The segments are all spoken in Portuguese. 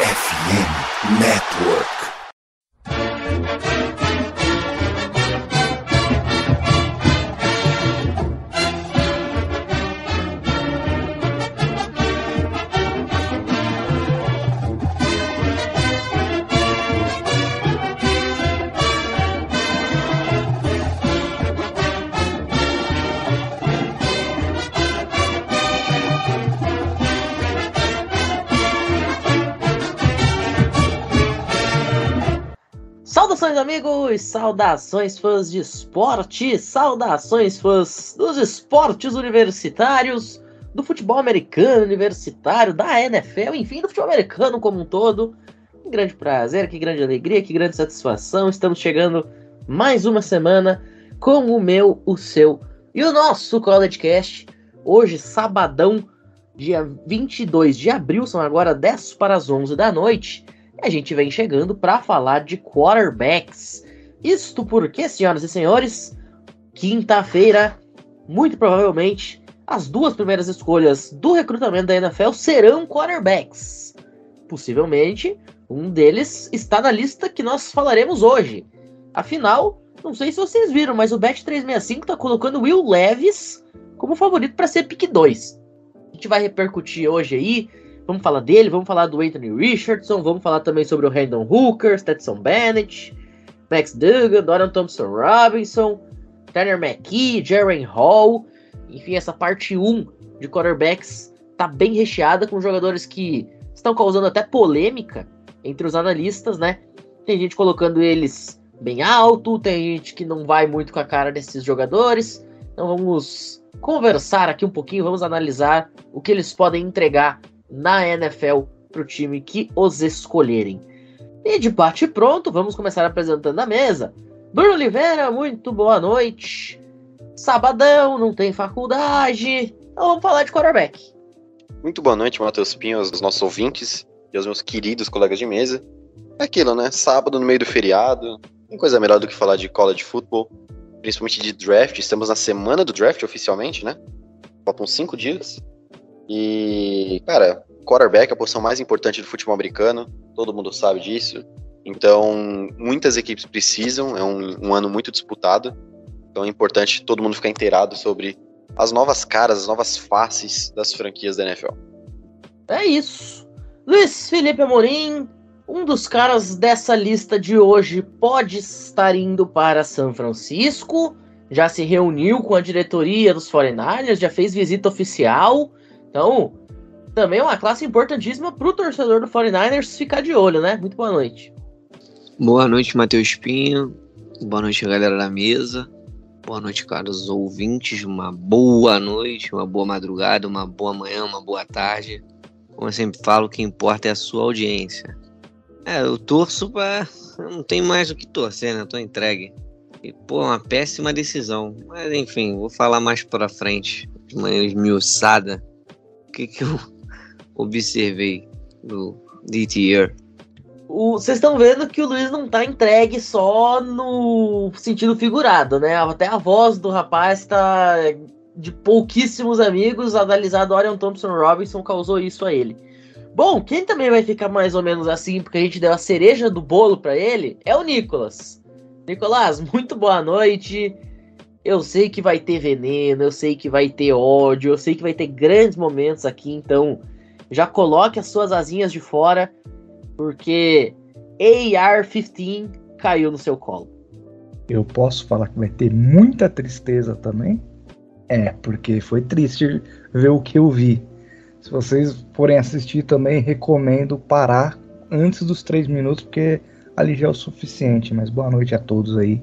FM Network. Amigos! Saudações, fãs de esporte! Saudações, fãs dos esportes universitários, do futebol americano universitário, da NFL, enfim, do futebol americano como um todo. Que grande prazer, que grande alegria, que grande satisfação. Estamos chegando mais uma semana com o meu, o seu e o nosso College Cast. Hoje, sabadão, dia 22 de abril, são agora 10 para as 11 da noite. E a gente vem chegando para falar de quarterbacks. Isto porque, senhoras e senhores, quinta-feira, muito provavelmente, as duas primeiras escolhas do recrutamento da NFL serão quarterbacks. Possivelmente, um deles está na lista que nós falaremos hoje. Afinal, não sei se vocês viram, mas o Bet365 está colocando Will Levis como favorito para ser pick 2. A gente vai repercutir hoje aí Vamos falar dele, vamos falar do Anthony Richardson, vamos falar também sobre o Randall Hooker, Stetson Bennett, Max Duggan, Dorian Thompson Robinson, Tanner McKee, Jaren Hall. Enfim, essa parte 1 de quarterbacks tá bem recheada com jogadores que estão causando até polêmica entre os analistas, né? Tem gente colocando eles bem alto, tem gente que não vai muito com a cara desses jogadores. Então vamos conversar aqui um pouquinho, vamos analisar o que eles podem entregar na NFL para o time que os escolherem. E de bate pronto, vamos começar apresentando a mesa. Bruno Oliveira, muito boa noite. Sabadão, não tem faculdade. Então vamos falar de quarterback. Muito boa noite, Matheus Pinho, aos nossos ouvintes e aos meus queridos colegas de mesa. É aquilo, né? Sábado no meio do feriado. Tem coisa melhor do que falar de college football, principalmente de draft. Estamos na semana do draft oficialmente, né? Faltam cinco dias. E, cara, quarterback é a posição mais importante do futebol americano, todo mundo sabe disso. Então, muitas equipes precisam, é um, um ano muito disputado. Então é importante todo mundo ficar inteirado sobre as novas caras, as novas faces das franquias da NFL. É isso. Luiz Felipe Amorim, um dos caras dessa lista de hoje, pode estar indo para São Francisco. Já se reuniu com a diretoria dos 49ers, já fez visita oficial. Então, também é uma classe importantíssima para o torcedor do 49ers ficar de olho, né? Muito boa noite. Boa noite, Matheus Pinho. Boa noite, galera da mesa. Boa noite, caros ouvintes. Uma boa noite, uma boa madrugada, uma boa manhã, uma boa tarde. Como eu sempre falo, o que importa é a sua audiência. É, eu torço pra. Não tem mais o que torcer, né? Eu tô entregue. E, pô, uma péssima decisão. Mas, enfim, vou falar mais pra frente, de manhã esmiuçada que, que eu observei no DTR. Vocês estão vendo que o Luiz não tá entregue só no sentido figurado, né? Até a voz do rapaz tá de pouquíssimos amigos. Analisado Orion Thompson Robinson causou isso a ele. Bom, quem também vai ficar mais ou menos assim, porque a gente deu a cereja do bolo para ele, é o Nicolas. Nicolas, muito boa noite. Eu sei que vai ter veneno, eu sei que vai ter ódio, eu sei que vai ter grandes momentos aqui, então já coloque as suas asinhas de fora, porque AR-15 caiu no seu colo. Eu posso falar que vai ter muita tristeza também? É, porque foi triste ver o que eu vi. Se vocês forem assistir também, recomendo parar antes dos três minutos, porque ali já é o suficiente. Mas boa noite a todos aí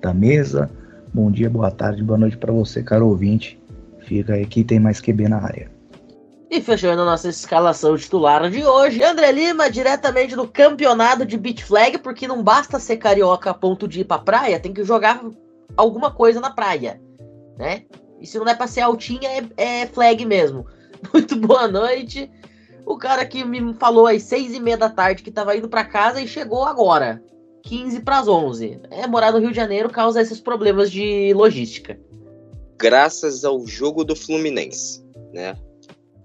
da mesa. Bom dia, boa tarde, boa noite para você, caro ouvinte. Fica aí que tem mais QB na área. E fechando nossa escalação titular de hoje, André Lima, diretamente do campeonato de beat flag, porque não basta ser carioca a ponto de ir pra praia, tem que jogar alguma coisa na praia, né? E se não é pra ser altinha, é, é flag mesmo. Muito boa noite. O cara que me falou às seis e meia da tarde que tava indo para casa e chegou agora, 15 para as 11. É, morar no Rio de Janeiro causa esses problemas de logística. Graças ao jogo do Fluminense, né?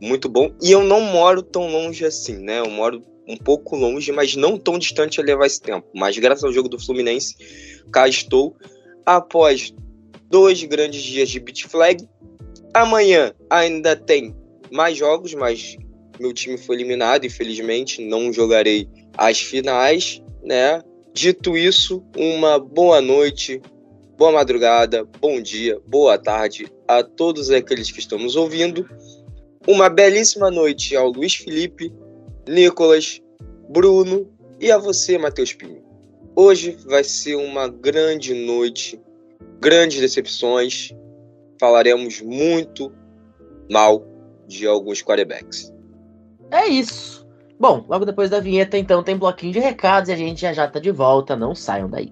muito bom. E eu não moro tão longe assim, né? Eu moro um pouco longe, mas não tão distante a levar esse tempo. Mas graças ao jogo do Fluminense, cá estou. Após dois grandes dias de beat flag. Amanhã ainda tem mais jogos, mas meu time foi eliminado, infelizmente, não jogarei as finais, né? Dito isso, uma boa noite, boa madrugada, bom dia, boa tarde a todos aqueles que estão nos ouvindo. Uma belíssima noite ao Luiz Felipe, Nicolas, Bruno e a você, Matheus Pinho. Hoje vai ser uma grande noite, grandes decepções. Falaremos muito mal de alguns quarterbacks. É isso. Bom, logo depois da vinheta, então, tem bloquinho de recados e a gente já já tá de volta. Não saiam daí.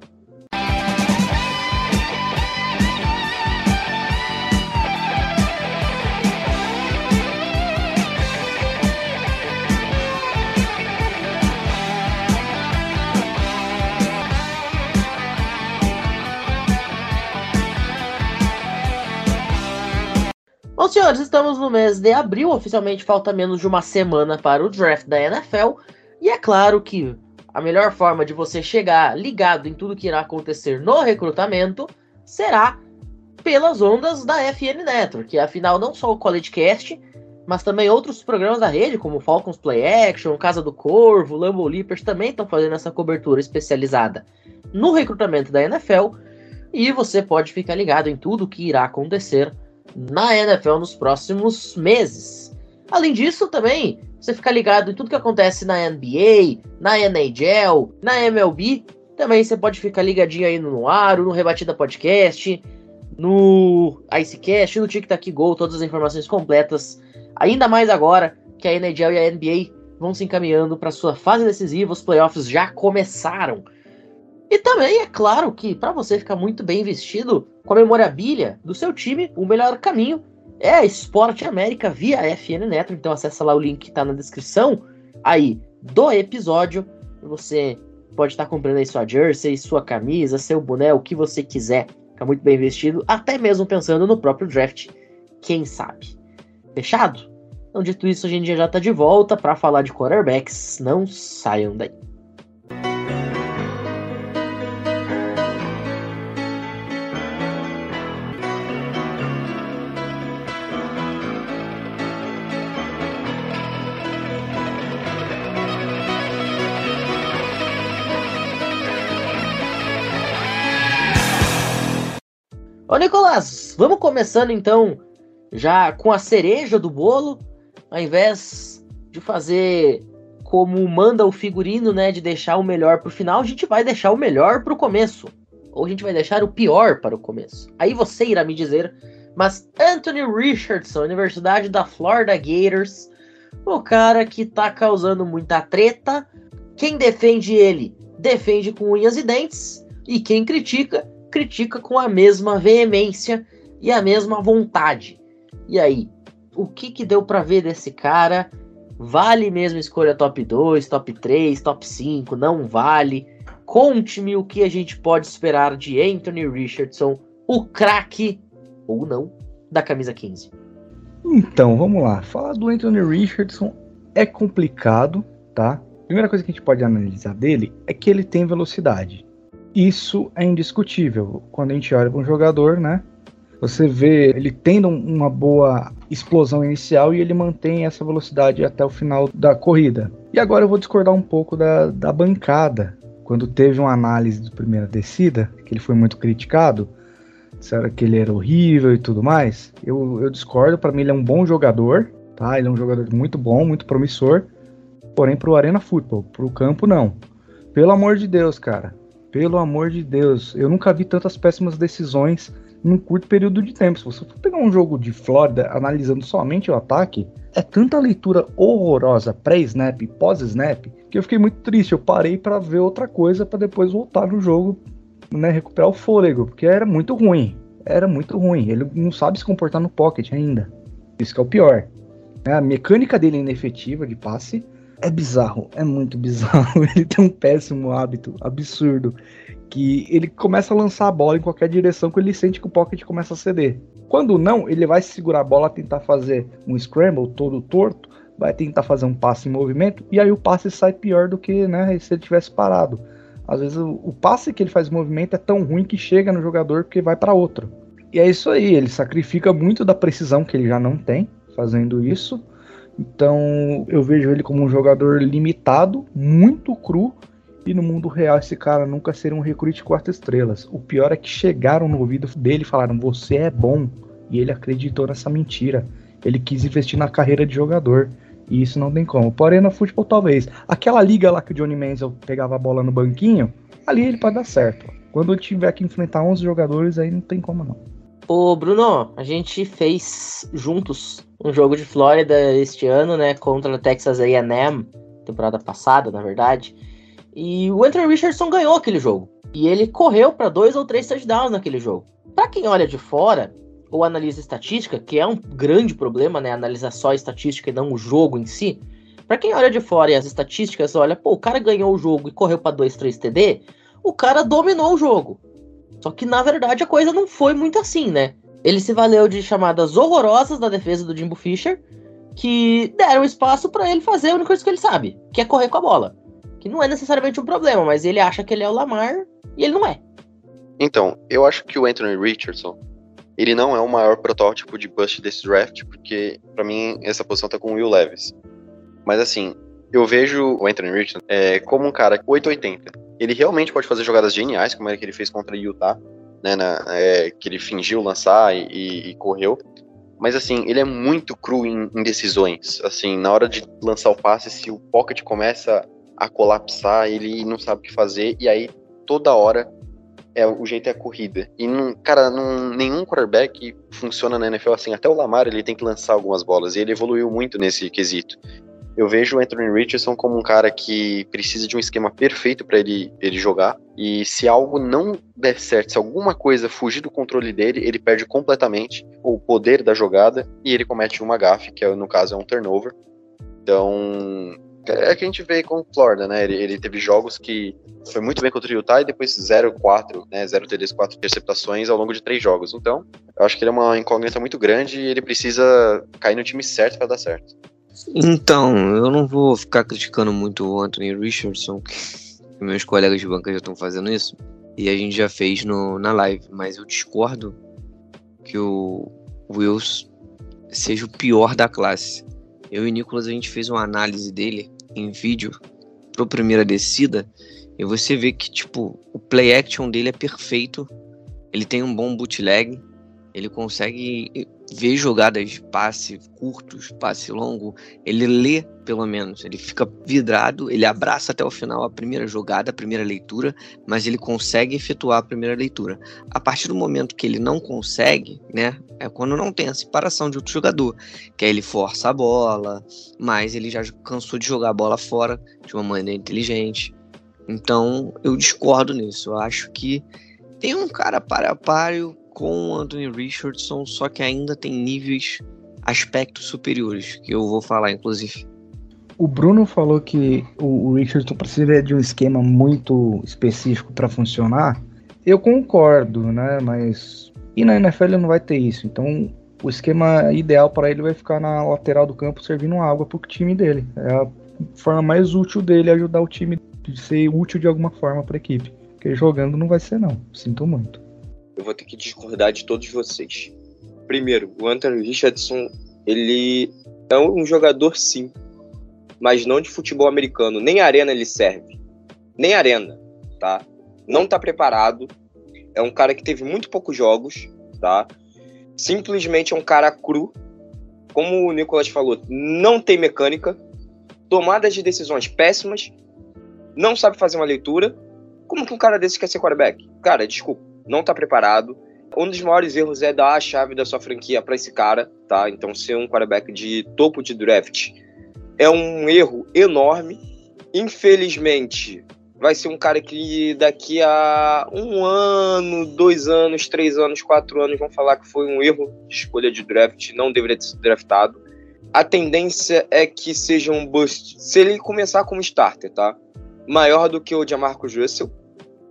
Senhores, estamos no mês de abril. Oficialmente falta menos de uma semana para o draft da NFL. E é claro que a melhor forma de você chegar ligado em tudo que irá acontecer no recrutamento será pelas ondas da FN Network. Afinal, não só o College Cast, mas também outros programas da rede, como Falcons Play Action, Casa do Corvo, Lambo Leapers, também estão fazendo essa cobertura especializada no recrutamento da NFL. E você pode ficar ligado em tudo que irá acontecer na NFL nos próximos meses. Além disso, também você fica ligado em tudo que acontece na NBA, na NHL, na MLB. Também você pode ficar ligadinho aí no Noaro, no Rebatida Podcast, no Icecast, no Tic Tac Go, todas as informações completas. Ainda mais agora que a NHL e a NBA vão se encaminhando para sua fase decisiva, os playoffs já começaram. E também é claro que para você ficar muito bem vestido com a memorabilia do seu time, o melhor caminho é Esporte América via FN Network. Então acessa lá o link que está na descrição aí do episódio. Você pode estar tá comprando aí sua jersey, sua camisa, seu boné, o que você quiser. Ficar muito bem vestido, até mesmo pensando no próprio draft, quem sabe. Fechado? Então, dito isso, a gente já está de volta para falar de quarterbacks. Não saiam daí. Ô Nicolás, vamos começando então já com a cereja do bolo, ao invés de fazer como manda o figurino, né, de deixar o melhor pro final, a gente vai deixar o melhor pro começo. Ou a gente vai deixar o pior para o começo. Aí você irá me dizer, mas Anthony Richardson, Universidade da Florida Gators, o cara que tá causando muita treta, quem defende ele, defende com unhas e dentes, e quem critica, critica com a mesma veemência e a mesma vontade. E aí, o que que deu para ver desse cara? Vale mesmo escolha top 2, top 3, top 5? Não vale? Conte-me o que a gente pode esperar de Anthony Richardson, o craque ou não da camisa 15. Então, vamos lá. Falar do Anthony Richardson é complicado, tá? A primeira coisa que a gente pode analisar dele é que ele tem velocidade. Isso é indiscutível. Quando a gente olha para um jogador, né? Você vê ele tendo uma boa explosão inicial e ele mantém essa velocidade até o final da corrida. E agora eu vou discordar um pouco da, da bancada. Quando teve uma análise de primeira descida, que ele foi muito criticado, disseram que ele era horrível e tudo mais. Eu, eu discordo, para mim ele é um bom jogador, tá? Ele é um jogador muito bom, muito promissor. Porém, pro Arena Football, pro campo, não. Pelo amor de Deus, cara. Pelo amor de Deus, eu nunca vi tantas péssimas decisões num curto período de tempo. Se você for pegar um jogo de Flórida analisando somente o ataque, é tanta leitura horrorosa pré-snap pós-snap que eu fiquei muito triste. Eu parei para ver outra coisa para depois voltar no jogo, né, recuperar o fôlego, porque era muito ruim. Era muito ruim. Ele não sabe se comportar no pocket ainda. Isso que é o pior. A mecânica dele é inefetiva de passe é bizarro, é muito bizarro. Ele tem um péssimo hábito, absurdo, que ele começa a lançar a bola em qualquer direção que ele sente que o pocket começa a ceder. Quando não, ele vai segurar a bola, tentar fazer um scramble todo torto, vai tentar fazer um passe em movimento e aí o passe sai pior do que né, se ele tivesse parado. Às vezes o, o passe que ele faz em movimento é tão ruim que chega no jogador porque vai para outro. E é isso aí, ele sacrifica muito da precisão que ele já não tem fazendo isso. Então eu vejo ele como um jogador limitado, muito cru. E no mundo real esse cara nunca seria um recrute quatro estrelas. O pior é que chegaram no ouvido dele e falaram: Você é bom. E ele acreditou nessa mentira. Ele quis investir na carreira de jogador. E isso não tem como. Porém, no futebol, talvez. Aquela liga lá que o Johnny Manziel pegava a bola no banquinho, ali ele pode dar certo. Quando ele tiver que enfrentar 11 jogadores, aí não tem como não. Ô, Bruno, a gente fez juntos um jogo de Flórida este ano, né, contra a Texas A&M, temporada passada, na verdade. E o Anthony Richardson ganhou aquele jogo. E ele correu para dois ou três touchdowns naquele jogo. Para quem olha de fora ou analisa estatística, que é um grande problema, né, analisar só a estatística e não o jogo em si. Para quem olha de fora e as estatísticas, olha, pô, o cara ganhou o jogo e correu para 2, 3 TD, o cara dominou o jogo. Só que na verdade a coisa não foi muito assim, né? Ele se valeu de chamadas horrorosas da defesa do Jimbo Fisher, que deram espaço para ele fazer a única coisa que ele sabe, que é correr com a bola. Que não é necessariamente um problema, mas ele acha que ele é o Lamar e ele não é. Então, eu acho que o Anthony Richardson, ele não é o maior protótipo de bust desse draft, porque para mim essa posição tá com o Will Levis. Mas assim, eu vejo o Anthony Richardson é, como um cara 880 ele realmente pode fazer jogadas geniais, como é que ele fez contra o Utah, né, na, é, que ele fingiu lançar e, e, correu. Mas assim, ele é muito cru em, em, decisões. Assim, na hora de lançar o passe, se o pocket começa a colapsar, ele não sabe o que fazer, e aí toda hora é o jeito é a corrida. E não, cara, não, nenhum quarterback funciona na NFL assim. Até o Lamar ele tem que lançar algumas bolas. E ele evoluiu muito nesse quesito eu vejo o Anthony Richardson como um cara que precisa de um esquema perfeito para ele, ele jogar. E se algo não der certo, se alguma coisa fugir do controle dele, ele perde completamente o poder da jogada e ele comete uma gafe, que é, no caso é um turnover. Então, é que a gente vê com o Florida, né? Ele, ele, teve jogos que foi muito bem contra o Utah e depois 0-4, né? 0 TDs, 4 interceptações ao longo de três jogos. Então, eu acho que ele é uma incógnita muito grande e ele precisa cair no time certo para dar certo. Então, eu não vou ficar criticando muito o Anthony Richardson, que meus colegas de banca já estão fazendo isso, e a gente já fez no, na live, mas eu discordo que o Wills seja o pior da classe. Eu e o Nicolas a gente fez uma análise dele em vídeo pro primeira descida, e você vê que tipo, o play action dele é perfeito. Ele tem um bom bootleg, ele consegue vê jogadas de passe curtos, passe longo, ele lê pelo menos, ele fica vidrado, ele abraça até o final a primeira jogada, a primeira leitura, mas ele consegue efetuar a primeira leitura. A partir do momento que ele não consegue, né, é quando não tem a separação de outro jogador, que aí ele força a bola, mas ele já cansou de jogar a bola fora de uma maneira inteligente. Então, eu discordo nisso. Eu acho que tem um cara para a páreo com o Anthony Richardson, só que ainda tem níveis, aspectos superiores, que eu vou falar, inclusive. O Bruno falou que o Richardson precisa de um esquema muito específico para funcionar. Eu concordo, né? Mas e na NFL não vai ter isso. Então o esquema ideal para ele vai ficar na lateral do campo servindo água para o time dele. É a forma mais útil dele ajudar o time de ser útil de alguma forma para a equipe. Porque jogando não vai ser não. Sinto muito eu vou ter que discordar de todos vocês. Primeiro, o Anthony Richardson, ele é um jogador sim, mas não de futebol americano. Nem arena ele serve. Nem arena, tá? Não tá preparado. É um cara que teve muito poucos jogos, tá? Simplesmente é um cara cru. Como o Nicolas falou, não tem mecânica, tomadas de decisões péssimas, não sabe fazer uma leitura. Como que um cara desse quer ser quarterback? Cara, desculpa não tá preparado. Um dos maiores erros é dar a chave da sua franquia para esse cara, tá? Então, ser um quarterback de topo de draft é um erro enorme. Infelizmente, vai ser um cara que daqui a um ano, dois anos, três anos, quatro anos vão falar que foi um erro de escolha de draft, não deveria ter sido draftado. A tendência é que seja um bust se ele começar como starter, tá? Maior do que o Jamarcus Russell,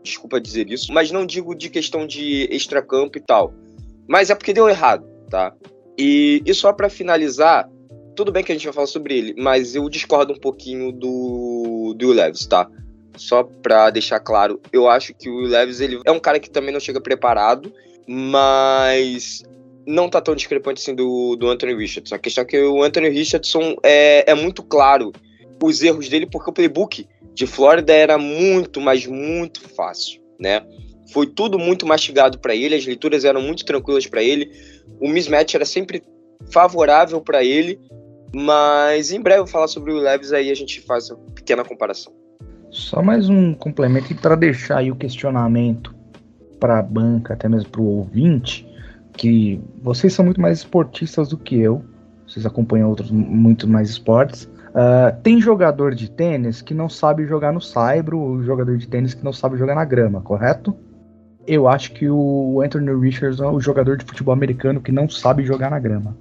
desculpa dizer isso, mas não digo de questão de extracampo e tal. Mas é porque deu errado, tá? E, e só para finalizar, tudo bem que a gente vai falar sobre ele, mas eu discordo um pouquinho do, do Will tá? Só pra deixar claro, eu acho que o Will ele é um cara que também não chega preparado, mas não tá tão discrepante assim do, do Anthony Richardson. A questão é que o Anthony Richardson é, é muito claro os erros dele, porque o playbook de Flórida era muito, mas muito fácil, né? Foi tudo muito mastigado para ele, as leituras eram muito tranquilas para ele, o mismatch era sempre favorável para ele, mas em breve eu vou falar sobre o Leves aí a gente faz uma pequena comparação. Só mais um complemento para deixar aí o questionamento para a banca, até mesmo para o ouvinte, que vocês são muito mais esportistas do que eu, vocês acompanham outros muito mais esportes. Uh, tem jogador de tênis que não sabe jogar no saibro, ou jogador de tênis que não sabe jogar na grama, correto? Eu acho que o Anthony Richardson é o jogador de futebol americano que não sabe jogar na grama.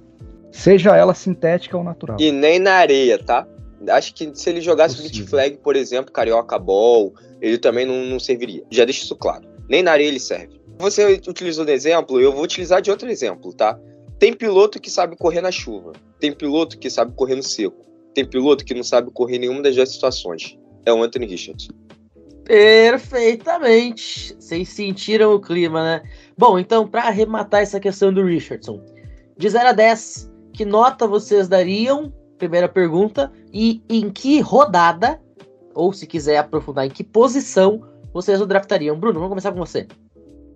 Seja ela sintética ou natural. E nem na areia, tá? Acho que se ele jogasse beat flag, por exemplo, carioca ball, ele também não, não serviria. Já deixo isso claro. Nem na areia ele serve. Você utilizou de exemplo, eu vou utilizar de outro exemplo, tá? Tem piloto que sabe correr na chuva. Tem piloto que sabe correr no seco. Tem piloto que não sabe correr em nenhuma das duas situações. É o Anthony Richards. Perfeitamente. Vocês sentiram o clima, né? Bom, então, para arrematar essa questão do Richardson, de 0 a 10, que nota vocês dariam? Primeira pergunta. E em que rodada, ou se quiser aprofundar, em que posição vocês o draftariam? Bruno, vamos começar com você.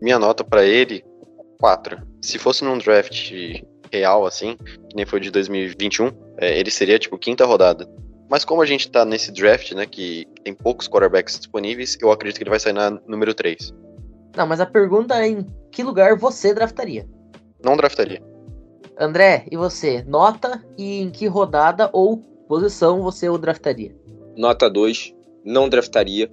Minha nota para ele, 4. Se fosse num draft real, assim, que nem foi de 2021, é, ele seria, tipo, quinta rodada. Mas como a gente tá nesse draft, né, que tem poucos quarterbacks disponíveis, eu acredito que ele vai sair na número 3. Não, mas a pergunta é em que lugar você draftaria? Não draftaria. André, e você? Nota e em que rodada ou posição você o draftaria? Nota 2, não draftaria.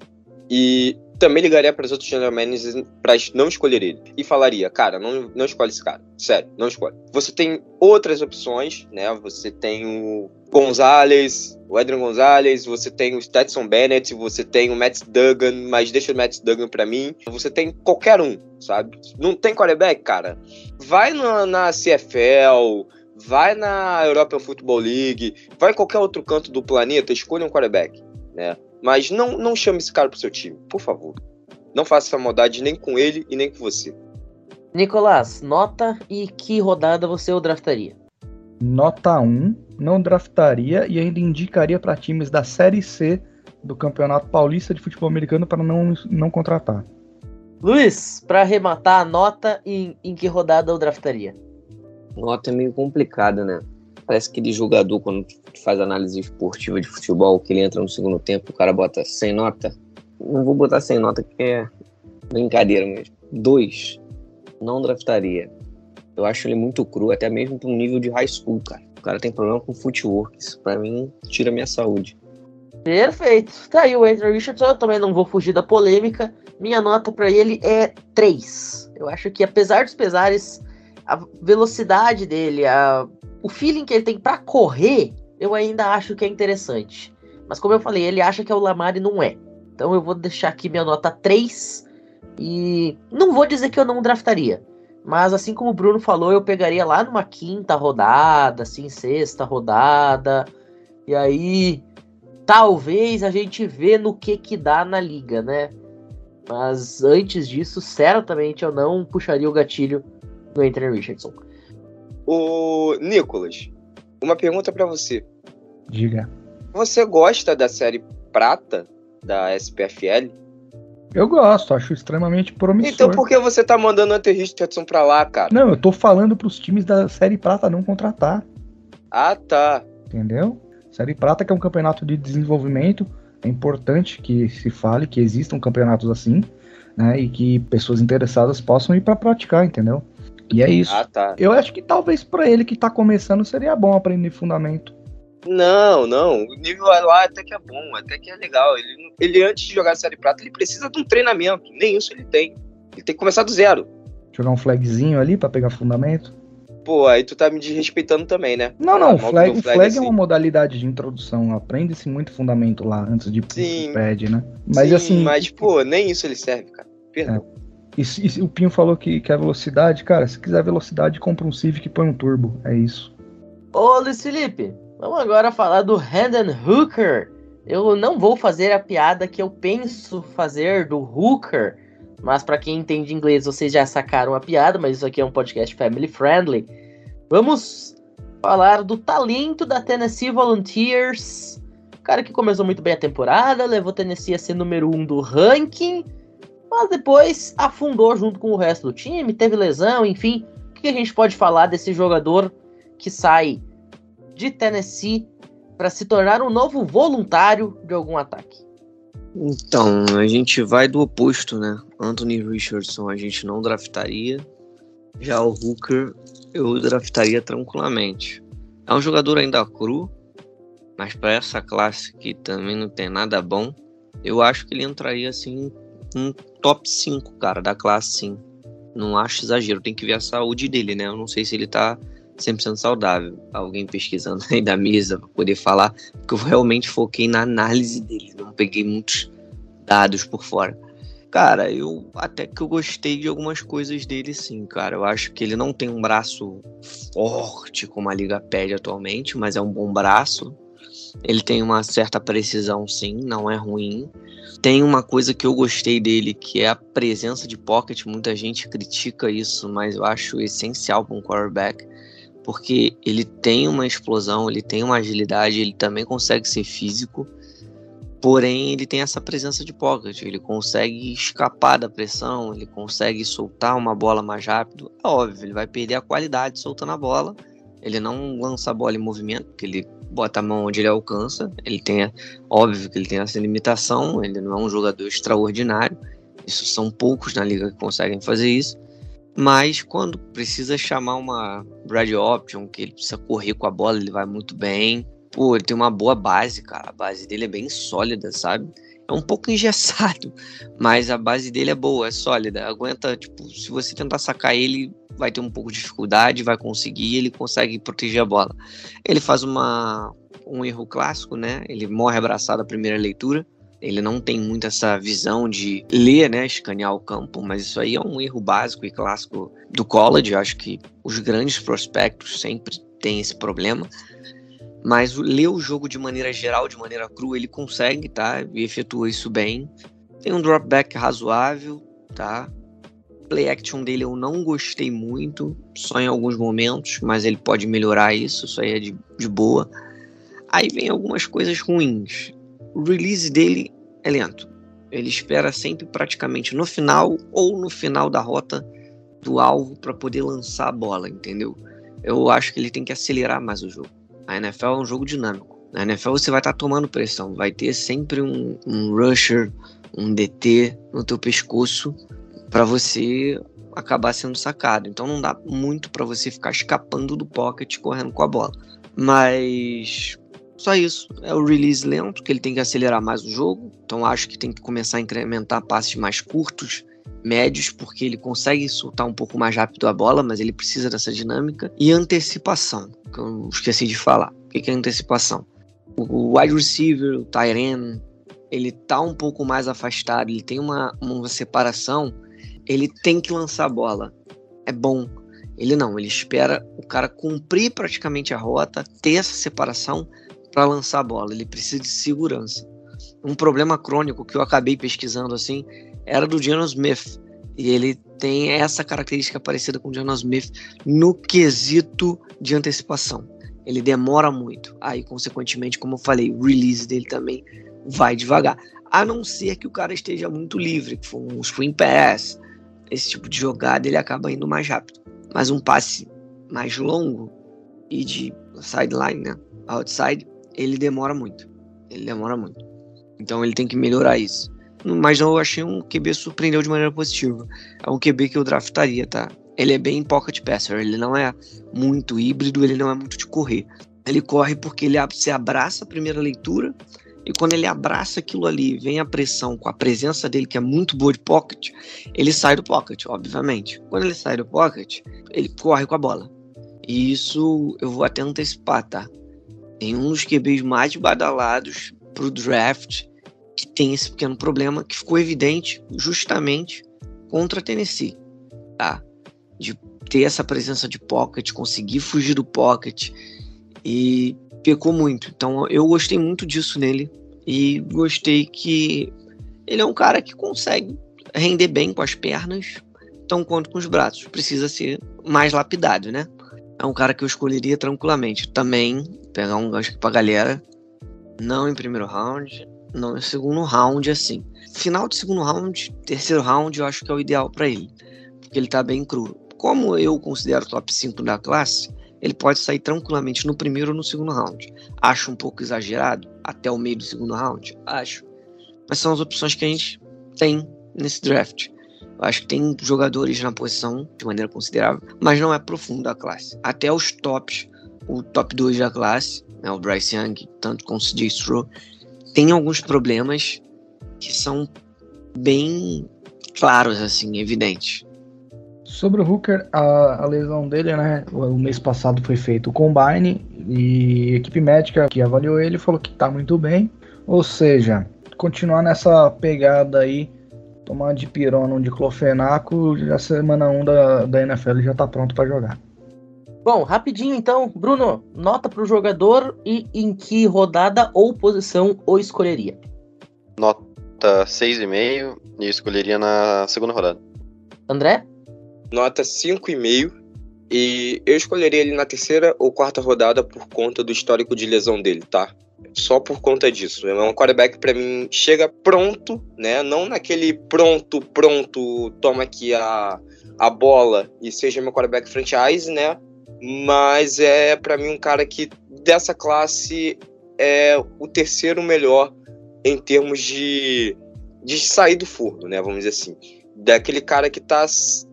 E também ligaria para os outros general managers para não escolher ele. E falaria, cara, não, não escolhe esse cara. Sério, não escolhe. Você tem outras opções, né? Você tem o Gonzalez, o Adrian Gonzalez, você tem o Stetson Bennett, você tem o Matt Duggan, mas deixa o Matt Duggan para mim. Você tem qualquer um, sabe? Não tem quarterback, cara? Vai na, na CFL, vai na European Football League, vai em qualquer outro canto do planeta, escolha um quarterback, né? Mas não, não chame esse cara pro seu time, por favor. Não faça essa maldade nem com ele e nem com você. Nicolás, nota e que rodada você o draftaria? Nota 1, não draftaria e ainda indicaria para times da Série C do Campeonato Paulista de Futebol Americano para não, não contratar. Luiz, para arrematar a nota, em, em que rodada eu draftaria? Nota é meio complicada, né? Parece aquele jogador, quando faz análise esportiva de futebol, que ele entra no segundo tempo, o cara bota sem nota. Não vou botar sem nota, que é brincadeira mesmo. Dois, não draftaria. Eu acho ele muito cru, até mesmo para um nível de high school, cara. O cara tem problema com footwork. Isso pra mim tira minha saúde. Perfeito. Tá aí o Andrew Richardson. Eu também não vou fugir da polêmica. Minha nota para ele é 3. Eu acho que, apesar dos pesares, a velocidade dele, a o feeling que ele tem para correr, eu ainda acho que é interessante. Mas como eu falei, ele acha que é o Lamar e não é. Então eu vou deixar aqui minha nota 3 e não vou dizer que eu não draftaria. Mas assim como o Bruno falou, eu pegaria lá numa quinta rodada, assim, sexta rodada. E aí, talvez a gente vê no que que dá na liga, né? Mas antes disso, certamente eu não puxaria o gatilho do Anthony Richardson. O Nicolas, uma pergunta para você. Diga. Você gosta da série Prata da SPFL? Eu gosto, acho extremamente promissor. Então por que você tá mandando o Hunter Richardson pra lá, cara? Não, eu tô falando pros times da Série Prata não contratar. Ah, tá. Entendeu? Série Prata que é um campeonato de desenvolvimento, é importante que se fale que existam campeonatos assim, né, e que pessoas interessadas possam ir para praticar, entendeu? E é isso. Ah, tá. Eu acho que talvez para ele que tá começando seria bom aprender fundamento. Não, não. O nível lá até que é bom, até que é legal. Ele, ele antes de jogar a Série Prata, ele precisa de um treinamento. Nem isso ele tem. Ele tem que começar do zero. Jogar um flagzinho ali para pegar fundamento. Pô, aí tu tá me desrespeitando também, né? Não, não, flag, flag, flag assim. é uma modalidade de introdução. Aprende-se muito fundamento lá antes de sim, pad, né? Mas sim, assim. Mas, pô, nem isso ele serve, cara. Perdão. É. E, e, o Pinho falou que quer velocidade. Cara, se quiser velocidade, compra um Civic e põe um turbo. É isso. Ô, Luiz Felipe, Vamos agora falar do Hendon Hooker. Eu não vou fazer a piada que eu penso fazer do Hooker, mas para quem entende inglês, vocês já sacaram a piada, mas isso aqui é um podcast family friendly. Vamos falar do talento da Tennessee Volunteers. Cara que começou muito bem a temporada, levou Tennessee a ser número um do ranking, mas depois afundou junto com o resto do time, teve lesão, enfim. O que a gente pode falar desse jogador que sai de Tennessee para se tornar um novo voluntário de algum ataque? Então, a gente vai do oposto, né? Anthony Richardson a gente não draftaria. Já o Hooker eu draftaria tranquilamente. É um jogador ainda cru, mas para essa classe que também não tem nada bom, eu acho que ele entraria assim um top 5, cara, da classe sim. Não acho exagero, tem que ver a saúde dele, né? Eu não sei se ele tá 100% saudável. Alguém pesquisando aí da mesa para poder falar, porque eu realmente foquei na análise dele, não peguei muitos dados por fora. Cara, eu até que eu gostei de algumas coisas dele sim, cara. Eu acho que ele não tem um braço forte como a liga pede atualmente, mas é um bom braço. Ele tem uma certa precisão sim, não é ruim. Tem uma coisa que eu gostei dele, que é a presença de pocket. Muita gente critica isso, mas eu acho essencial para um quarterback porque ele tem uma explosão, ele tem uma agilidade, ele também consegue ser físico, porém ele tem essa presença de pocket, ele consegue escapar da pressão, ele consegue soltar uma bola mais rápido. É óbvio, ele vai perder a qualidade soltando a bola, ele não lança a bola em movimento, porque ele bota a mão onde ele alcança, ele tem, óbvio que ele tem essa limitação, ele não é um jogador extraordinário, isso são poucos na liga que conseguem fazer isso, mas quando precisa chamar uma Brad Option, que ele precisa correr com a bola, ele vai muito bem. Pô, ele tem uma boa base, cara. A base dele é bem sólida, sabe? É um pouco engessado, mas a base dele é boa, é sólida. Aguenta, tipo, se você tentar sacar ele, vai ter um pouco de dificuldade, vai conseguir, ele consegue proteger a bola. Ele faz uma, um erro clássico, né? Ele morre abraçado à primeira leitura. Ele não tem muito essa visão de ler, né, escanear o campo, mas isso aí é um erro básico e clássico do college. Eu acho que os grandes prospectos sempre têm esse problema. Mas ler o jogo de maneira geral, de maneira crua, ele consegue, tá? E efetua isso bem. Tem um dropback razoável, tá? Play action dele eu não gostei muito, só em alguns momentos, mas ele pode melhorar isso, isso aí é de, de boa. Aí vem algumas coisas ruins. O release dele é lento. Ele espera sempre praticamente no final ou no final da rota do alvo para poder lançar a bola, entendeu? Eu acho que ele tem que acelerar mais o jogo. A NFL é um jogo dinâmico. Na NFL você vai estar tá tomando pressão, vai ter sempre um, um rusher, um DT no teu pescoço para você acabar sendo sacado. Então não dá muito para você ficar escapando do pocket correndo com a bola. Mas só isso. É o release lento, que ele tem que acelerar mais o jogo. Então acho que tem que começar a incrementar passes mais curtos, médios, porque ele consegue soltar um pouco mais rápido a bola, mas ele precisa dessa dinâmica. E antecipação, que eu esqueci de falar. O que é antecipação? O wide receiver, o Tyren, ele tá um pouco mais afastado, ele tem uma, uma separação, ele tem que lançar a bola. É bom. Ele não, ele espera o cara cumprir praticamente a rota, ter essa separação para lançar a bola, ele precisa de segurança. Um problema crônico que eu acabei pesquisando assim era do Geno Smith. E ele tem essa característica parecida com o Geno Smith no quesito de antecipação. Ele demora muito. Aí, consequentemente, como eu falei, o release dele também vai devagar. A não ser que o cara esteja muito livre, que for um screen pass, esse tipo de jogada, ele acaba indo mais rápido. Mas um passe mais longo e de sideline, né? Outside, ele demora muito. Ele demora muito. Então ele tem que melhorar isso. Mas eu achei um QB surpreendeu de maneira positiva. É um QB que eu draftaria, tá? Ele é bem pocket passer, ele não é muito híbrido, ele não é muito de correr. Ele corre porque ele se abraça a primeira leitura e quando ele abraça aquilo ali, vem a pressão com a presença dele, que é muito boa de pocket, ele sai do pocket, obviamente. Quando ele sai do pocket, ele corre com a bola. E isso eu vou até antecipar, tá? Tem um dos QBs mais badalados para o draft que tem esse pequeno problema que ficou evidente justamente contra a Tennessee, tá? De ter essa presença de pocket, conseguir fugir do pocket e pecou muito. Então eu gostei muito disso nele e gostei que ele é um cara que consegue render bem com as pernas, tão quanto com os braços. Precisa ser mais lapidado, né? É um cara que eu escolheria tranquilamente. Também pegar um gancho pra galera. Não em primeiro round, não em segundo round, assim. Final de segundo round, terceiro round, eu acho que é o ideal para ele. Porque ele tá bem cru. Como eu considero top 5 da classe, ele pode sair tranquilamente no primeiro ou no segundo round. Acho um pouco exagerado, até o meio do segundo round? Acho. Mas são as opções que a gente tem nesse draft. Eu acho que tem jogadores na posição de maneira considerável, mas não é profundo a classe. Até os tops, o top 2 da classe, né, o Bryce Young, tanto com o CJ Stroh, tem alguns problemas que são bem claros, assim, evidentes. Sobre o Hooker, a, a, lesão dele, né? O mês passado foi feito o combine e a equipe médica que avaliou ele falou que tá muito bem. Ou seja, continuar nessa pegada aí tomar de pirona, um de clofenaco, já semana 1 da, da NFL já tá pronto para jogar. Bom, rapidinho então, Bruno, nota para o jogador e em que rodada ou posição o escolheria? Nota 6,5 e escolheria na segunda rodada. André? Nota 5,5 e eu escolheria ele na terceira ou quarta rodada por conta do histórico de lesão dele, tá? só por conta disso. É um quarterback para mim chega pronto, né? Não naquele pronto, pronto, toma aqui a, a bola e seja meu quarterback franchise, né? Mas é para mim um cara que dessa classe é o terceiro melhor em termos de, de sair do forno, né? Vamos dizer assim. Daquele cara que tá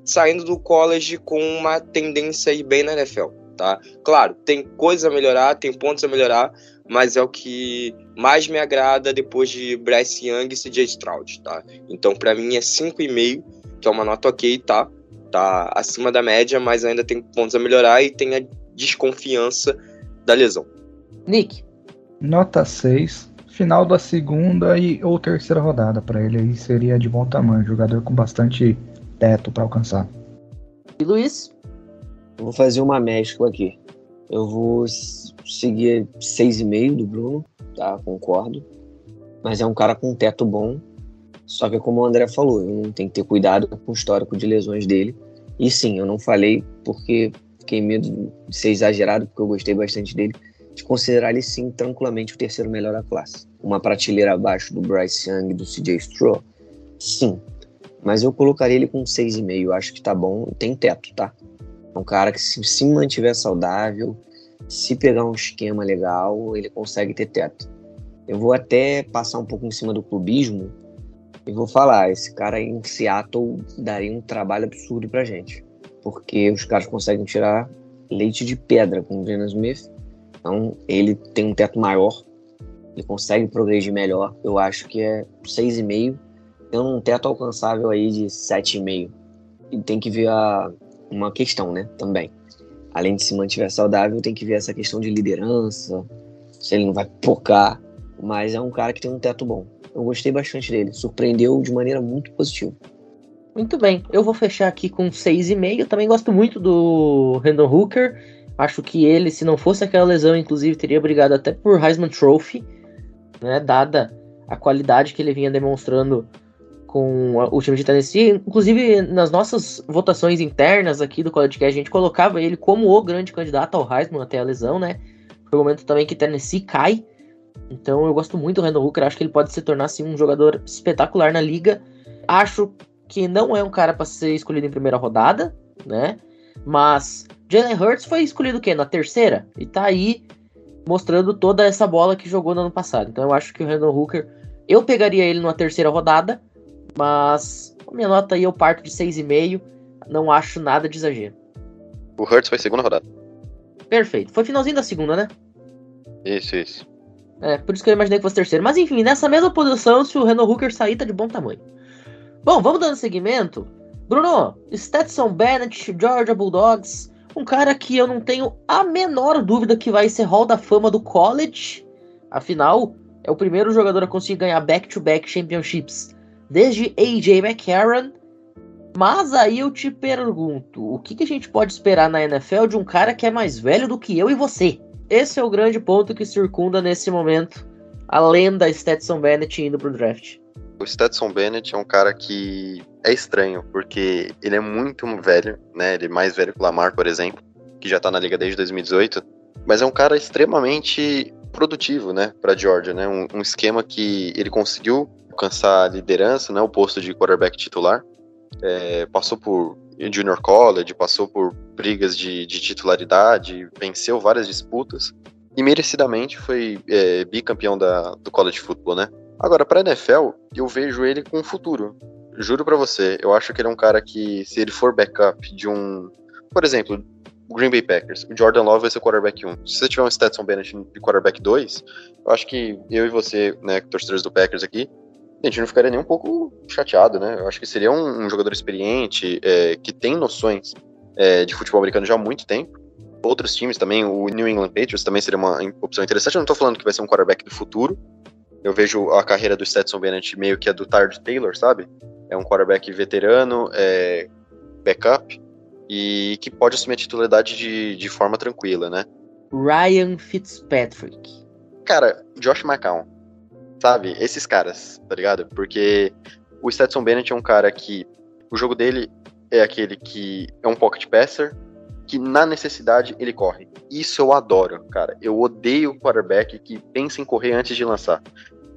saindo do college com uma tendência a ir bem na NFL, tá? Claro, tem coisa a melhorar, tem pontos a melhorar, mas é o que mais me agrada depois de Bryce Young e CJ Stroud, tá? Então, para mim é 5,5, que é uma nota ok, tá? Tá acima da média, mas ainda tem pontos a melhorar e tem a desconfiança da lesão. Nick. Nota 6. Final da segunda e ou terceira rodada para ele aí seria de bom tamanho, jogador com bastante teto para alcançar. E Luiz? Vou fazer uma mescla aqui. Eu vou seguir 6,5 do Bruno, tá? Concordo. Mas é um cara com um teto bom. Só que como o André falou, eu não tenho que ter cuidado com o histórico de lesões dele. E sim, eu não falei porque fiquei medo de ser exagerado, porque eu gostei bastante dele, de considerar ele sim tranquilamente o terceiro melhor da classe. Uma prateleira abaixo do Bryce Young e do CJ Stroh? Sim. Mas eu colocaria ele com 6,5, acho que tá bom. Tem teto, tá? É um cara que se, se mantiver saudável, se pegar um esquema legal, ele consegue ter teto. Eu vou até passar um pouco em cima do clubismo e vou falar, esse cara em Seattle daria um trabalho absurdo pra gente. Porque os caras conseguem tirar leite de pedra com o Geno Smith. Então, ele tem um teto maior, ele consegue progredir melhor. Eu acho que é 6,5, tendo um teto alcançável aí de 7,5. E tem que ver a, uma questão, né, também. Além de se mantiver saudável, tem que ver essa questão de liderança, se ele não vai pocar, mas é um cara que tem um teto bom. Eu gostei bastante dele, surpreendeu de maneira muito positiva. Muito bem, eu vou fechar aqui com 6,5. Também gosto muito do Randall Hooker. Acho que ele, se não fosse aquela lesão, inclusive, teria brigado até por Heisman Trophy, né? Dada a qualidade que ele vinha demonstrando com o time de Tennessee. Inclusive, nas nossas votações internas aqui do College a gente colocava ele como o grande candidato ao Heisman até a lesão, né? Foi o momento também que Tennessee cai. Então eu gosto muito do Randall Hooker, acho que ele pode se tornar assim, um jogador espetacular na liga. Acho que não é um cara para ser escolhido em primeira rodada, né? Mas Jalen Hurts foi escolhido o quê? Na terceira? E tá aí mostrando toda essa bola que jogou no ano passado. Então eu acho que o Randall Hooker, eu pegaria ele numa terceira rodada, mas a minha nota aí eu parto de 6,5. Não acho nada de exagero. O Hurts foi segunda rodada. Perfeito. Foi finalzinho da segunda, né? Isso, isso. É, por isso que eu imaginei que fosse terceiro. Mas enfim, nessa mesma posição, se o Renan Hooker sair, tá de bom tamanho. Bom, vamos dando seguimento. Bruno, Stetson Bennett, Georgia Bulldogs. Um cara que eu não tenho a menor dúvida que vai ser Hall da Fama do college. Afinal, é o primeiro jogador a conseguir ganhar back-to-back -back championships desde AJ McCarron. Mas aí eu te pergunto, o que, que a gente pode esperar na NFL de um cara que é mais velho do que eu e você? esse é o grande ponto que circunda nesse momento a lenda Stetson Bennett indo pro draft. O Stetson Bennett é um cara que é estranho, porque ele é muito velho, né? Ele é mais velho que o Lamar, por exemplo, que já tá na liga desde 2018, mas é um cara extremamente produtivo, né, para Georgia, né? Um, um, esquema que ele conseguiu alcançar a liderança, né, o posto de quarterback titular. É, passou por junior college, passou por brigas de, de, titularidade, venceu várias disputas e merecidamente foi é, bicampeão da, do college football, né? Agora, para NFL, eu vejo ele com futuro. Juro para você, eu acho que ele é um cara que, se ele for backup de um. Por exemplo, o Green Bay Packers. O Jordan Love vai ser o quarterback 1. Se você tiver um Stetson Bennett de quarterback 2, eu acho que eu e você, né, torcedores do Packers aqui, a gente não ficaria nem um pouco chateado, né? Eu acho que seria um, um jogador experiente, é, que tem noções é, de futebol americano já há muito tempo. Outros times também, o New England Patriots também seria uma opção interessante. Eu não tô falando que vai ser um quarterback do futuro. Eu vejo a carreira do Stetson Bennett meio que a do Tard Taylor, sabe? É um quarterback veterano, é, backup, e que pode assumir a titularidade de, de forma tranquila, né? Ryan Fitzpatrick. Cara, Josh McCown. Sabe? Esses caras, tá ligado? Porque o Stetson Bennett é um cara que o jogo dele é aquele que é um pocket passer, que na necessidade ele corre. Isso eu adoro, cara. Eu odeio o quarterback que pensa em correr antes de lançar.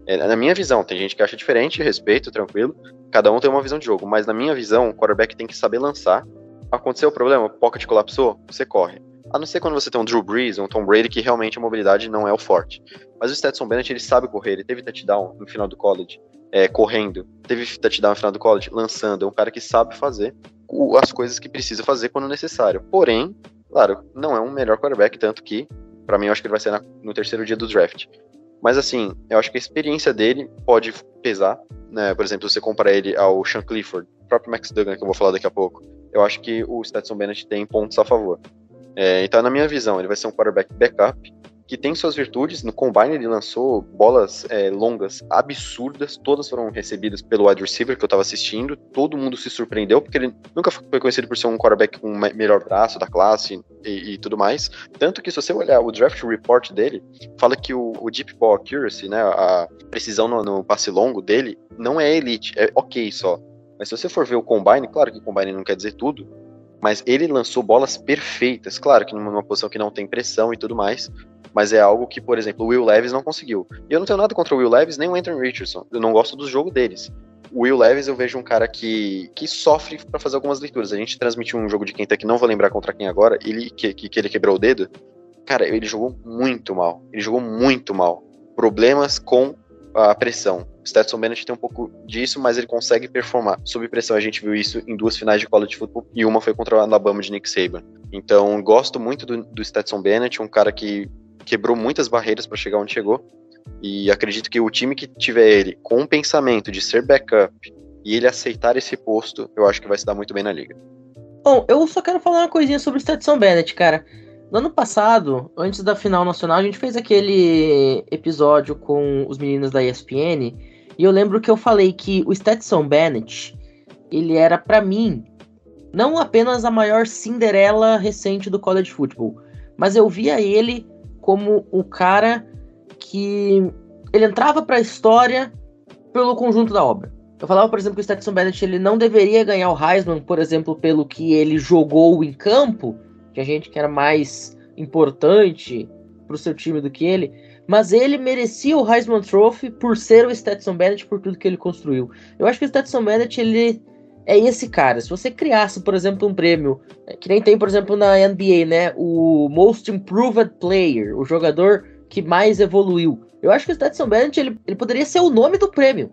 É, na minha visão, tem gente que acha diferente, respeito, tranquilo. Cada um tem uma visão de jogo, mas na minha visão, o quarterback tem que saber lançar aconteceu o problema, o pocket colapsou, você corre. A não ser quando você tem um Drew Brees, um Tom Brady, que realmente a mobilidade não é o forte. Mas o Stetson Bennett, ele sabe correr, ele teve touchdown no final do college, é, correndo, teve touchdown no final do college, lançando, é um cara que sabe fazer as coisas que precisa fazer quando necessário. Porém, claro, não é um melhor quarterback, tanto que, para mim, eu acho que ele vai ser na, no terceiro dia do draft. Mas assim, eu acho que a experiência dele pode pesar, né? Por exemplo, você compara ele ao Sean Clifford, o próprio Max Duggan, que eu vou falar daqui a pouco eu acho que o Stetson Bennett tem pontos a favor. É, então, na minha visão, ele vai ser um quarterback backup que tem suas virtudes. No combine ele lançou bolas é, longas absurdas, todas foram recebidas pelo wide receiver que eu estava assistindo. Todo mundo se surpreendeu porque ele nunca foi conhecido por ser um quarterback com o melhor braço da classe e, e, tudo mais. Tanto que se você olhar o draft report dele, fala que o, o deep ball accuracy, né, a precisão no, no passe longo dele, não é elite, é ok só. Mas se você for ver o Combine, claro que o Combine não quer dizer tudo, mas ele lançou bolas perfeitas, claro que numa posição que não tem pressão e tudo mais, mas é algo que, por exemplo, o Will Levis não conseguiu. E eu não tenho nada contra o Will Levis nem o Anthony Richardson, eu não gosto do jogo deles. O Will Levis eu vejo um cara que, que sofre para fazer algumas leituras. A gente transmitiu um jogo de quinta que não vou lembrar contra quem agora, ele que, que, que ele quebrou o dedo. Cara, ele jogou muito mal. Ele jogou muito mal. Problemas com a pressão. O Stetson Bennett tem um pouco disso, mas ele consegue performar. Sob pressão, a gente viu isso em duas finais de college football e uma foi contra o Alabama de Nick Saban. Então, gosto muito do, do Stetson Bennett, um cara que quebrou muitas barreiras para chegar onde chegou. E acredito que o time que tiver ele com o pensamento de ser backup e ele aceitar esse posto, eu acho que vai se dar muito bem na liga. Bom, eu só quero falar uma coisinha sobre o Stetson Bennett, cara. No ano passado, antes da final nacional, a gente fez aquele episódio com os meninos da ESPN e eu lembro que eu falei que o Stetson Bennett, ele era para mim não apenas a maior Cinderela recente do college football, mas eu via ele como o cara que ele entrava para a história pelo conjunto da obra. Eu falava, por exemplo, que o Stetson Bennett ele não deveria ganhar o Heisman, por exemplo, pelo que ele jogou em campo, tinha gente que era mais importante pro seu time do que ele, mas ele merecia o Heisman Trophy por ser o Stetson Bennett por tudo que ele construiu. Eu acho que o Stetson Bennett ele é esse cara. Se você criasse, por exemplo, um prêmio é, que nem tem, por exemplo, na NBA, né, o Most Improved Player, o jogador que mais evoluiu. Eu acho que o Stetson Bennett ele, ele poderia ser o nome do prêmio,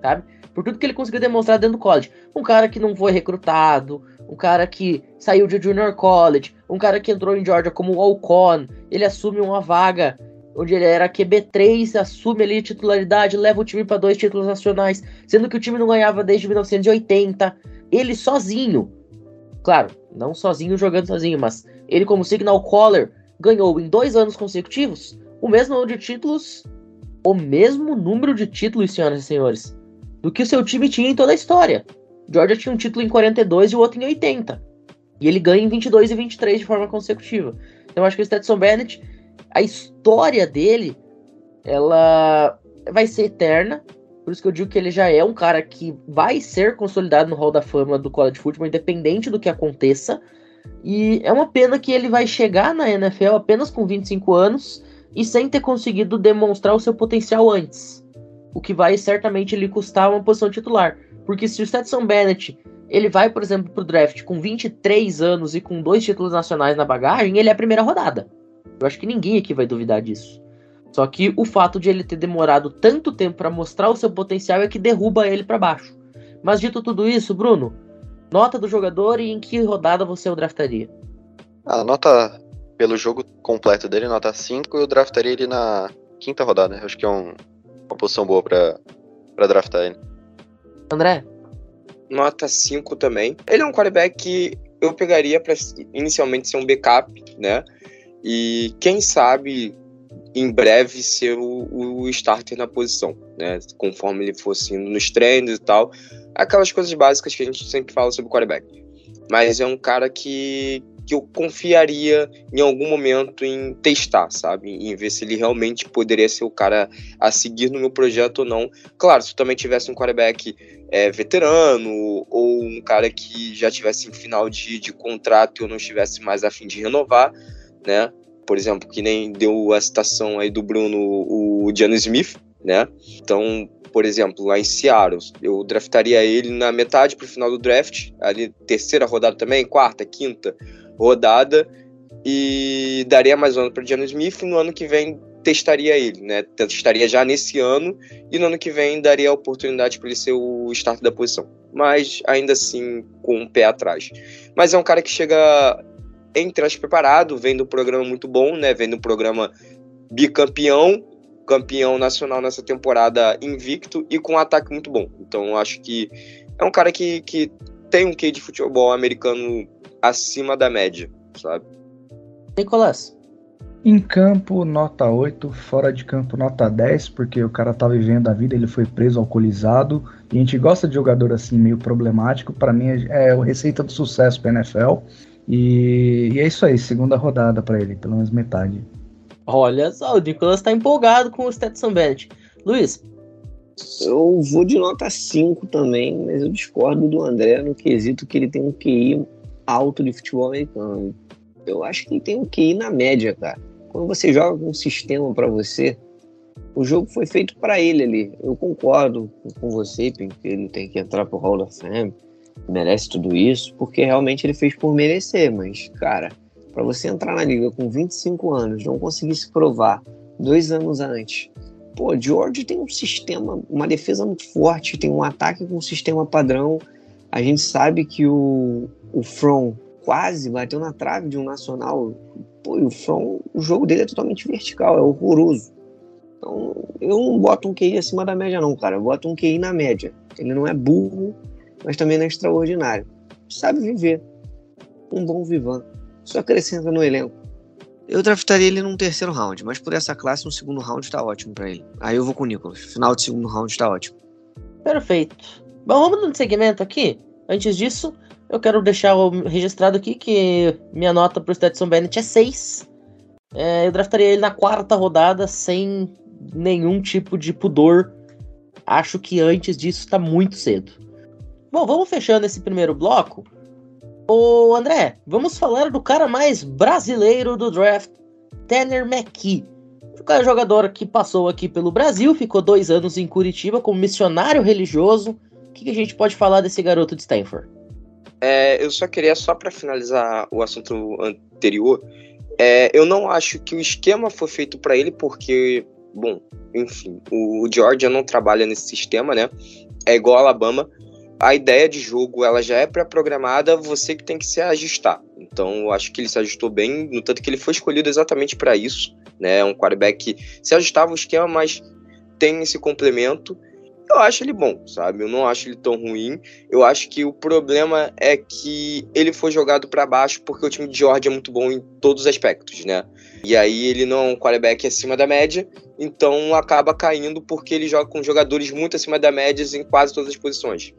sabe? Por tudo que ele conseguiu demonstrar dentro do college. Um cara que não foi recrutado, um cara que saiu de junior college, um cara que entrou em Georgia como walk-on, ele assume uma vaga onde ele era QB3, assume ali titularidade, leva o time para dois títulos nacionais, sendo que o time não ganhava desde 1980, ele sozinho. Claro, não sozinho jogando sozinho, mas ele como signal caller ganhou em dois anos consecutivos o mesmo número de títulos, o mesmo número de títulos, senhoras e senhores, do que o seu time tinha em toda a história. Georgia tinha um título em 42 e o outro em 80. E ele ganha em 22 e 23 de forma consecutiva. Então eu acho que o Stetson Bennett, a história dele, ela vai ser eterna. Por isso que eu digo que ele já é um cara que vai ser consolidado no Hall da Fama do college football, independente do que aconteça. E é uma pena que ele vai chegar na NFL apenas com 25 anos e sem ter conseguido demonstrar o seu potencial antes. O que vai certamente lhe custar uma posição titular. Porque se o Stetson Bennett ele vai, por exemplo, para o draft com 23 anos e com dois títulos nacionais na bagagem, ele é a primeira rodada. Eu acho que ninguém aqui vai duvidar disso. Só que o fato de ele ter demorado tanto tempo para mostrar o seu potencial é que derruba ele para baixo. Mas dito tudo isso, Bruno, nota do jogador e em que rodada você o draftaria? A nota pelo jogo completo dele, nota 5, eu draftaria ele na quinta rodada. Eu acho que é um, uma posição boa para draftar ele. André? Nota 5 também. Ele é um quarterback que eu pegaria para inicialmente ser um backup, né? E quem sabe em breve ser o, o starter na posição, né? Conforme ele fosse indo nos treinos e tal. Aquelas coisas básicas que a gente sempre fala sobre o quarterback. Mas é um cara que, que eu confiaria em algum momento em testar, sabe? Em ver se ele realmente poderia ser o cara a seguir no meu projeto ou não. Claro, se eu também tivesse um quarterback é, veterano ou um cara que já tivesse em final de, de contrato e eu não estivesse mais a fim de renovar, né? por exemplo, que nem deu a citação aí do Bruno, o John Smith, né? Então, por exemplo, lá em Seattle, eu draftaria ele na metade para o final do draft, ali terceira rodada também, quarta, quinta rodada, e daria mais um ano para John Smith, e no ano que vem testaria ele, né? Testaria já nesse ano, e no ano que vem daria a oportunidade para ele ser o start da posição. Mas ainda assim, com o um pé atrás. Mas é um cara que chega entre as preparado, vendo um programa muito bom, né? Vendo um programa bicampeão, campeão nacional nessa temporada invicto e com um ataque muito bom. Então eu acho que é um cara que, que tem um quê de futebol americano acima da média, sabe? Nicolas. Em campo, nota 8, fora de campo, nota 10, porque o cara tá vivendo a vida, ele foi preso, alcoolizado, e a gente gosta de jogador assim, meio problemático, para mim é, é a receita do sucesso pra NFL. E, e é isso aí, segunda rodada para ele, pelo menos metade. Olha só, o Nicolas tá empolgado com o Stetson Bennett. Luiz? Eu vou de nota 5 também, mas eu discordo do André no quesito que ele tem um QI alto de futebol americano. Eu acho que ele tem um QI na média, cara. Quando você joga com um sistema para você, o jogo foi feito para ele ali. Eu concordo com você, que ele tem que entrar pro Hall of Fame merece tudo isso, porque realmente ele fez por merecer, mas, cara, para você entrar na liga com 25 anos, não conseguir se provar dois anos antes. Pô, George tem um sistema, uma defesa muito forte, tem um ataque com um sistema padrão. A gente sabe que o, o From quase bateu na trave de um nacional. Pô, e o From, o jogo dele é totalmente vertical, é horroroso. Então, eu não boto um QI acima da média, não, cara. Eu boto um QI na média. Ele não é burro, mas também não é extraordinário. Sabe viver. Um bom vivan. Só acrescenta no elenco. Eu draftaria ele num terceiro round, mas por essa classe, um segundo round tá ótimo para ele. Aí eu vou com o Nicholas. Final de segundo round tá ótimo. Perfeito. Bom, vamos no segmento aqui. Antes disso, eu quero deixar registrado aqui que minha nota pro Stetson Bennett é 6. É, eu draftaria ele na quarta rodada sem nenhum tipo de pudor. Acho que antes disso tá muito cedo. Bom, vamos fechando esse primeiro bloco. Ô André, vamos falar do cara mais brasileiro do draft, Tanner McKee. O jogador que passou aqui pelo Brasil, ficou dois anos em Curitiba como missionário religioso. O que, que a gente pode falar desse garoto de Stanford? É, eu só queria, só para finalizar o assunto anterior, é, eu não acho que o esquema foi feito para ele, porque, bom, enfim, o Georgia não trabalha nesse sistema, né? É igual a Alabama a ideia de jogo ela já é pré-programada, você que tem que se ajustar. Então, eu acho que ele se ajustou bem, no tanto que ele foi escolhido exatamente para isso, né? Um quarterback que se ajustava o esquema, mas tem esse complemento. Eu acho ele bom, sabe? Eu não acho ele tão ruim. Eu acho que o problema é que ele foi jogado para baixo porque o time de Georgia é muito bom em todos os aspectos, né? E aí ele não é um quarterback acima da média, então acaba caindo porque ele joga com jogadores muito acima da média em quase todas as posições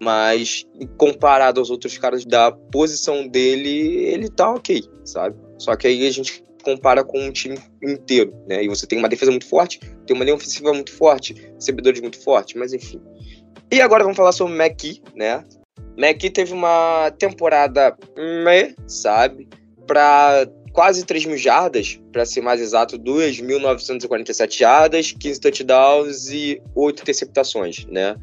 mas comparado aos outros caras da posição dele, ele tá ok, sabe? Só que aí a gente compara com um time inteiro, né? E você tem uma defesa muito forte, tem uma linha ofensiva muito forte, recebedores muito fortes, mas enfim. E agora vamos falar sobre o McKee, né? McKee teve uma temporada, meh, sabe? Para quase 3 mil jardas, para ser mais exato, 2.947 jardas, 15 touchdowns e 8 interceptações, né?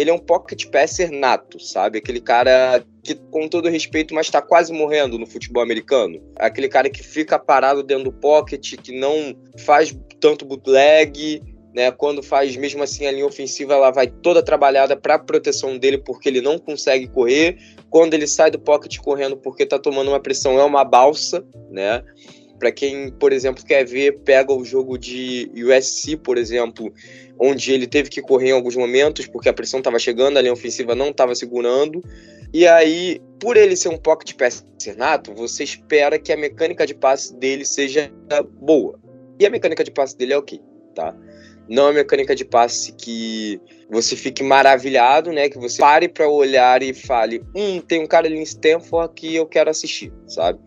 Ele é um pocket passer nato, sabe? Aquele cara que, com todo respeito, mas tá quase morrendo no futebol americano. Aquele cara que fica parado dentro do pocket, que não faz tanto bootleg, né? Quando faz mesmo assim a linha ofensiva, ela vai toda trabalhada para proteção dele porque ele não consegue correr. Quando ele sai do pocket correndo porque tá tomando uma pressão, é uma balsa, né? Para quem, por exemplo, quer ver, pega o jogo de USC, por exemplo, onde ele teve que correr em alguns momentos porque a pressão estava chegando, a linha ofensiva não estava segurando. E aí, por ele ser um pocket passer nato, você espera que a mecânica de passe dele seja boa. E a mecânica de passe dele é ok, tá? Não é uma mecânica de passe que você fique maravilhado, né? Que você pare para olhar e fale: hum, tem um cara ali em Stanford que eu quero assistir, sabe?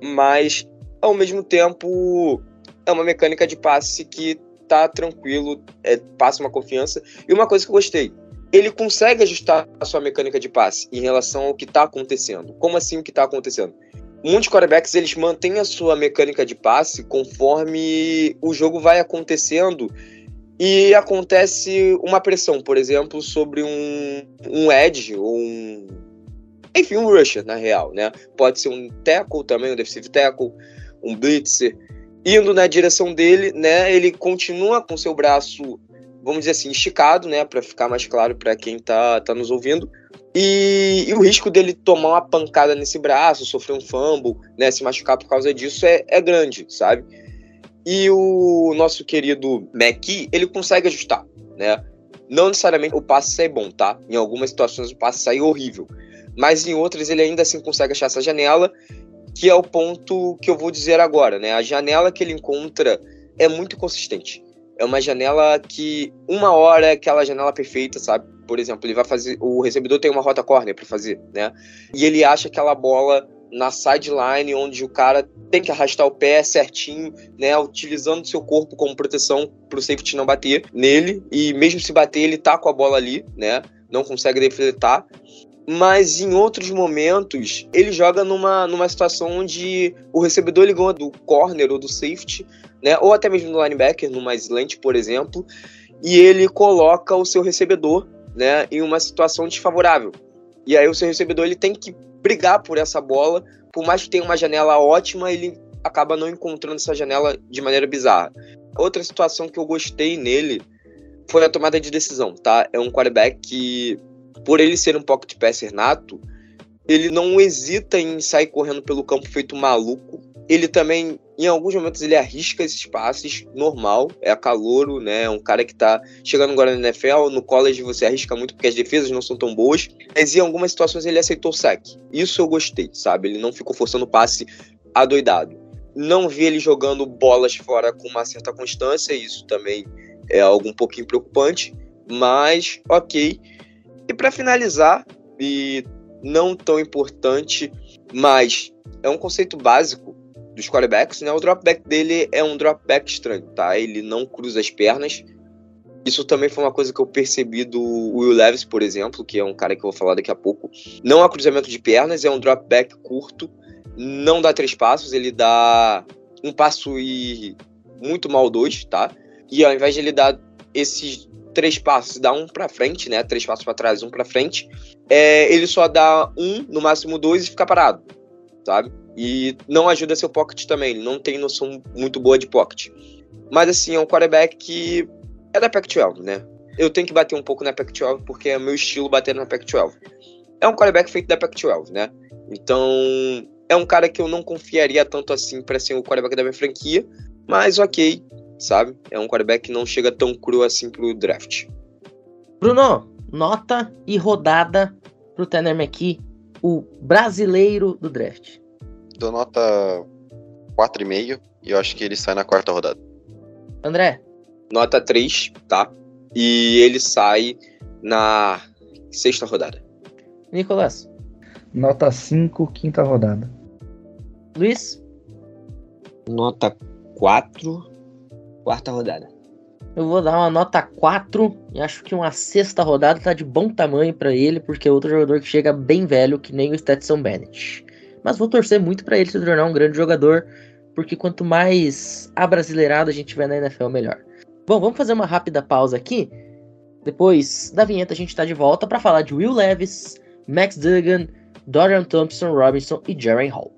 Mas, ao mesmo tempo, é uma mecânica de passe que tá tranquilo, é, passa uma confiança. E uma coisa que eu gostei, ele consegue ajustar a sua mecânica de passe em relação ao que está acontecendo. Como assim o que está acontecendo? Muitos quarterbacks eles mantêm a sua mecânica de passe conforme o jogo vai acontecendo e acontece uma pressão, por exemplo, sobre um, um edge ou um. Enfim, um rusher, na real, né? Pode ser um tackle também, um defensive tackle, um blitzer. Indo na direção dele, né? Ele continua com seu braço, vamos dizer assim, esticado, né? Para ficar mais claro para quem tá, tá nos ouvindo. E, e, o risco dele tomar uma pancada nesse braço, sofrer um fumble, né? Se machucar por causa disso é, é grande, sabe? E o nosso querido McKee, ele consegue ajustar, né? Não necessariamente o passe sai bom, tá? Em algumas situações o passe sai horrível. Mas em outras ele ainda assim consegue achar essa janela, que é o ponto que eu vou dizer agora, né? A janela que ele encontra é muito consistente. É uma janela que uma hora é aquela janela perfeita, sabe? Por exemplo, ele vai fazer. O recebedor tem uma rota corner para fazer, né? E ele acha aquela bola na sideline, onde o cara tem que arrastar o pé certinho, né, utilizando seu corpo como proteção para o safety não bater nele, e mesmo se bater, ele tá com a bola ali, né, não consegue defletar. Mas em outros momentos, ele joga numa, numa situação onde o recebedor ganha do corner ou do safety, né, ou até mesmo do linebacker, numa slant, por exemplo, e ele coloca o seu recebedor né, em uma situação desfavorável. E aí o seu recebedor ele tem que brigar por essa bola. Por mais que tenha uma janela ótima, ele acaba não encontrando essa janela de maneira bizarra. Outra situação que eu gostei nele foi a tomada de decisão, tá? É um quarterback que, por ele ser um pocket passer nato, ele não hesita em sair correndo pelo campo feito maluco. Ele também em alguns momentos ele arrisca esses passes, normal, é calouro, né? É um cara que tá chegando agora no NFL, no college você arrisca muito porque as defesas não são tão boas, mas em algumas situações ele aceitou o saque. Isso eu gostei, sabe? Ele não ficou forçando o passe adoidado. Não vi ele jogando bolas fora com uma certa constância, isso também é algo um pouquinho preocupante, mas ok. E para finalizar, e não tão importante, mas é um conceito básico dos quarterbacks, né? O dropback dele é um dropback estranho, tá? Ele não cruza as pernas. Isso também foi uma coisa que eu percebi do Will Levis, por exemplo, que é um cara que eu vou falar daqui a pouco. Não há cruzamento de pernas, é um dropback curto, não dá três passos, ele dá um passo e muito mal dois, tá? E ao invés de ele dar esses três passos, dá um para frente, né? Três passos para trás, um para frente. É, ele só dá um, no máximo dois e fica parado, sabe? E não ajuda seu pocket também, ele não tem noção muito boa de pocket. Mas assim, é um quarterback que é da Pac-12, né? Eu tenho que bater um pouco na Pac-12 porque é meu estilo bater na Pac-12. É um quarterback feito da Pac-12, né? Então, é um cara que eu não confiaria tanto assim para ser o quarterback da minha franquia, mas ok, sabe? É um quarterback que não chega tão cru assim pro draft. Bruno, nota e rodada pro Tanner McKee, o brasileiro do draft dou nota 4,5 e eu acho que ele sai na quarta rodada. André? Nota 3, tá? E ele sai na sexta rodada. Nicolas? Nota 5, quinta rodada. Luiz? Nota 4, quarta rodada. Eu vou dar uma nota 4 e acho que uma sexta rodada tá de bom tamanho para ele, porque é outro jogador que chega bem velho, que nem o Stetson Bennett. Mas vou torcer muito para ele se tornar um grande jogador, porque quanto mais abrasileirado a gente tiver na NFL, melhor. Bom, vamos fazer uma rápida pausa aqui. Depois da vinheta, a gente está de volta para falar de Will Levis, Max Duggan, Dorian Thompson Robinson e Jaren Hall.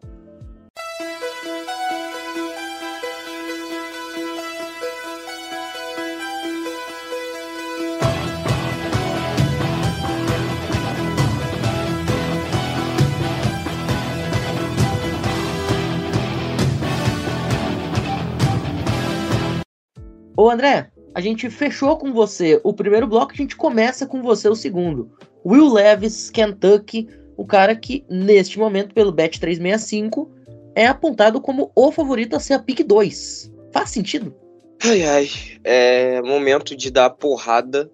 André, a gente fechou com você o primeiro bloco, a gente começa com você o segundo. Will Levis, Kentucky, o cara que, neste momento, pelo Bet 365, é apontado como o favorito a ser a pick 2. Faz sentido? Ai, ai. É momento de dar porrada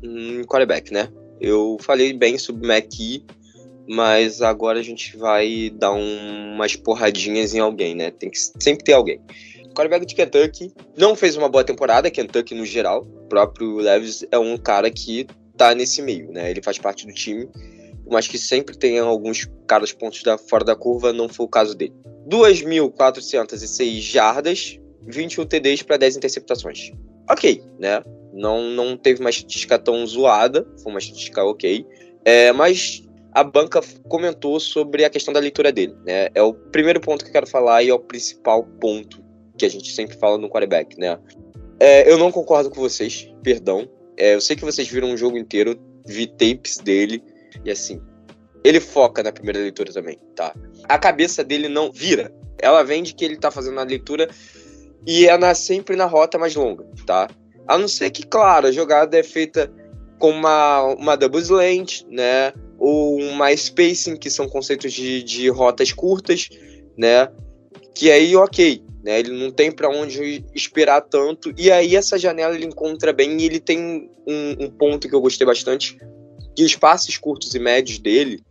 em quarterback, né? Eu falei bem sobre o McKee, mas agora a gente vai dar um, umas porradinhas em alguém, né? Tem que sempre ter alguém quarterback de Kentucky não fez uma boa temporada, Kentucky no geral. O próprio Levis é um cara que tá nesse meio, né? Ele faz parte do time, mas que sempre tem alguns caras pontos da, fora da curva, não foi o caso dele. 2.406 jardas, 21 TDs para 10 interceptações. Ok, né? Não, não teve uma estatística tão zoada, foi uma estatística ok. É, mas a banca comentou sobre a questão da leitura dele. Né? É o primeiro ponto que eu quero falar e é o principal ponto que a gente sempre fala no quarterback, né? É, eu não concordo com vocês, perdão. É, eu sei que vocês viram um jogo inteiro, vi tapes dele, e assim, ele foca na primeira leitura também, tá? A cabeça dele não vira. Ela vende que ele tá fazendo a leitura e é na, sempre na rota mais longa, tá? A não ser que, claro, a jogada é feita com uma, uma double slant, né? Ou uma spacing, que são conceitos de, de rotas curtas, né? Que aí, ok, né? Ele não tem para onde esperar tanto. E aí essa janela ele encontra bem e ele tem um, um, ponto que eu gostei bastante, que os passes curtos e médios dele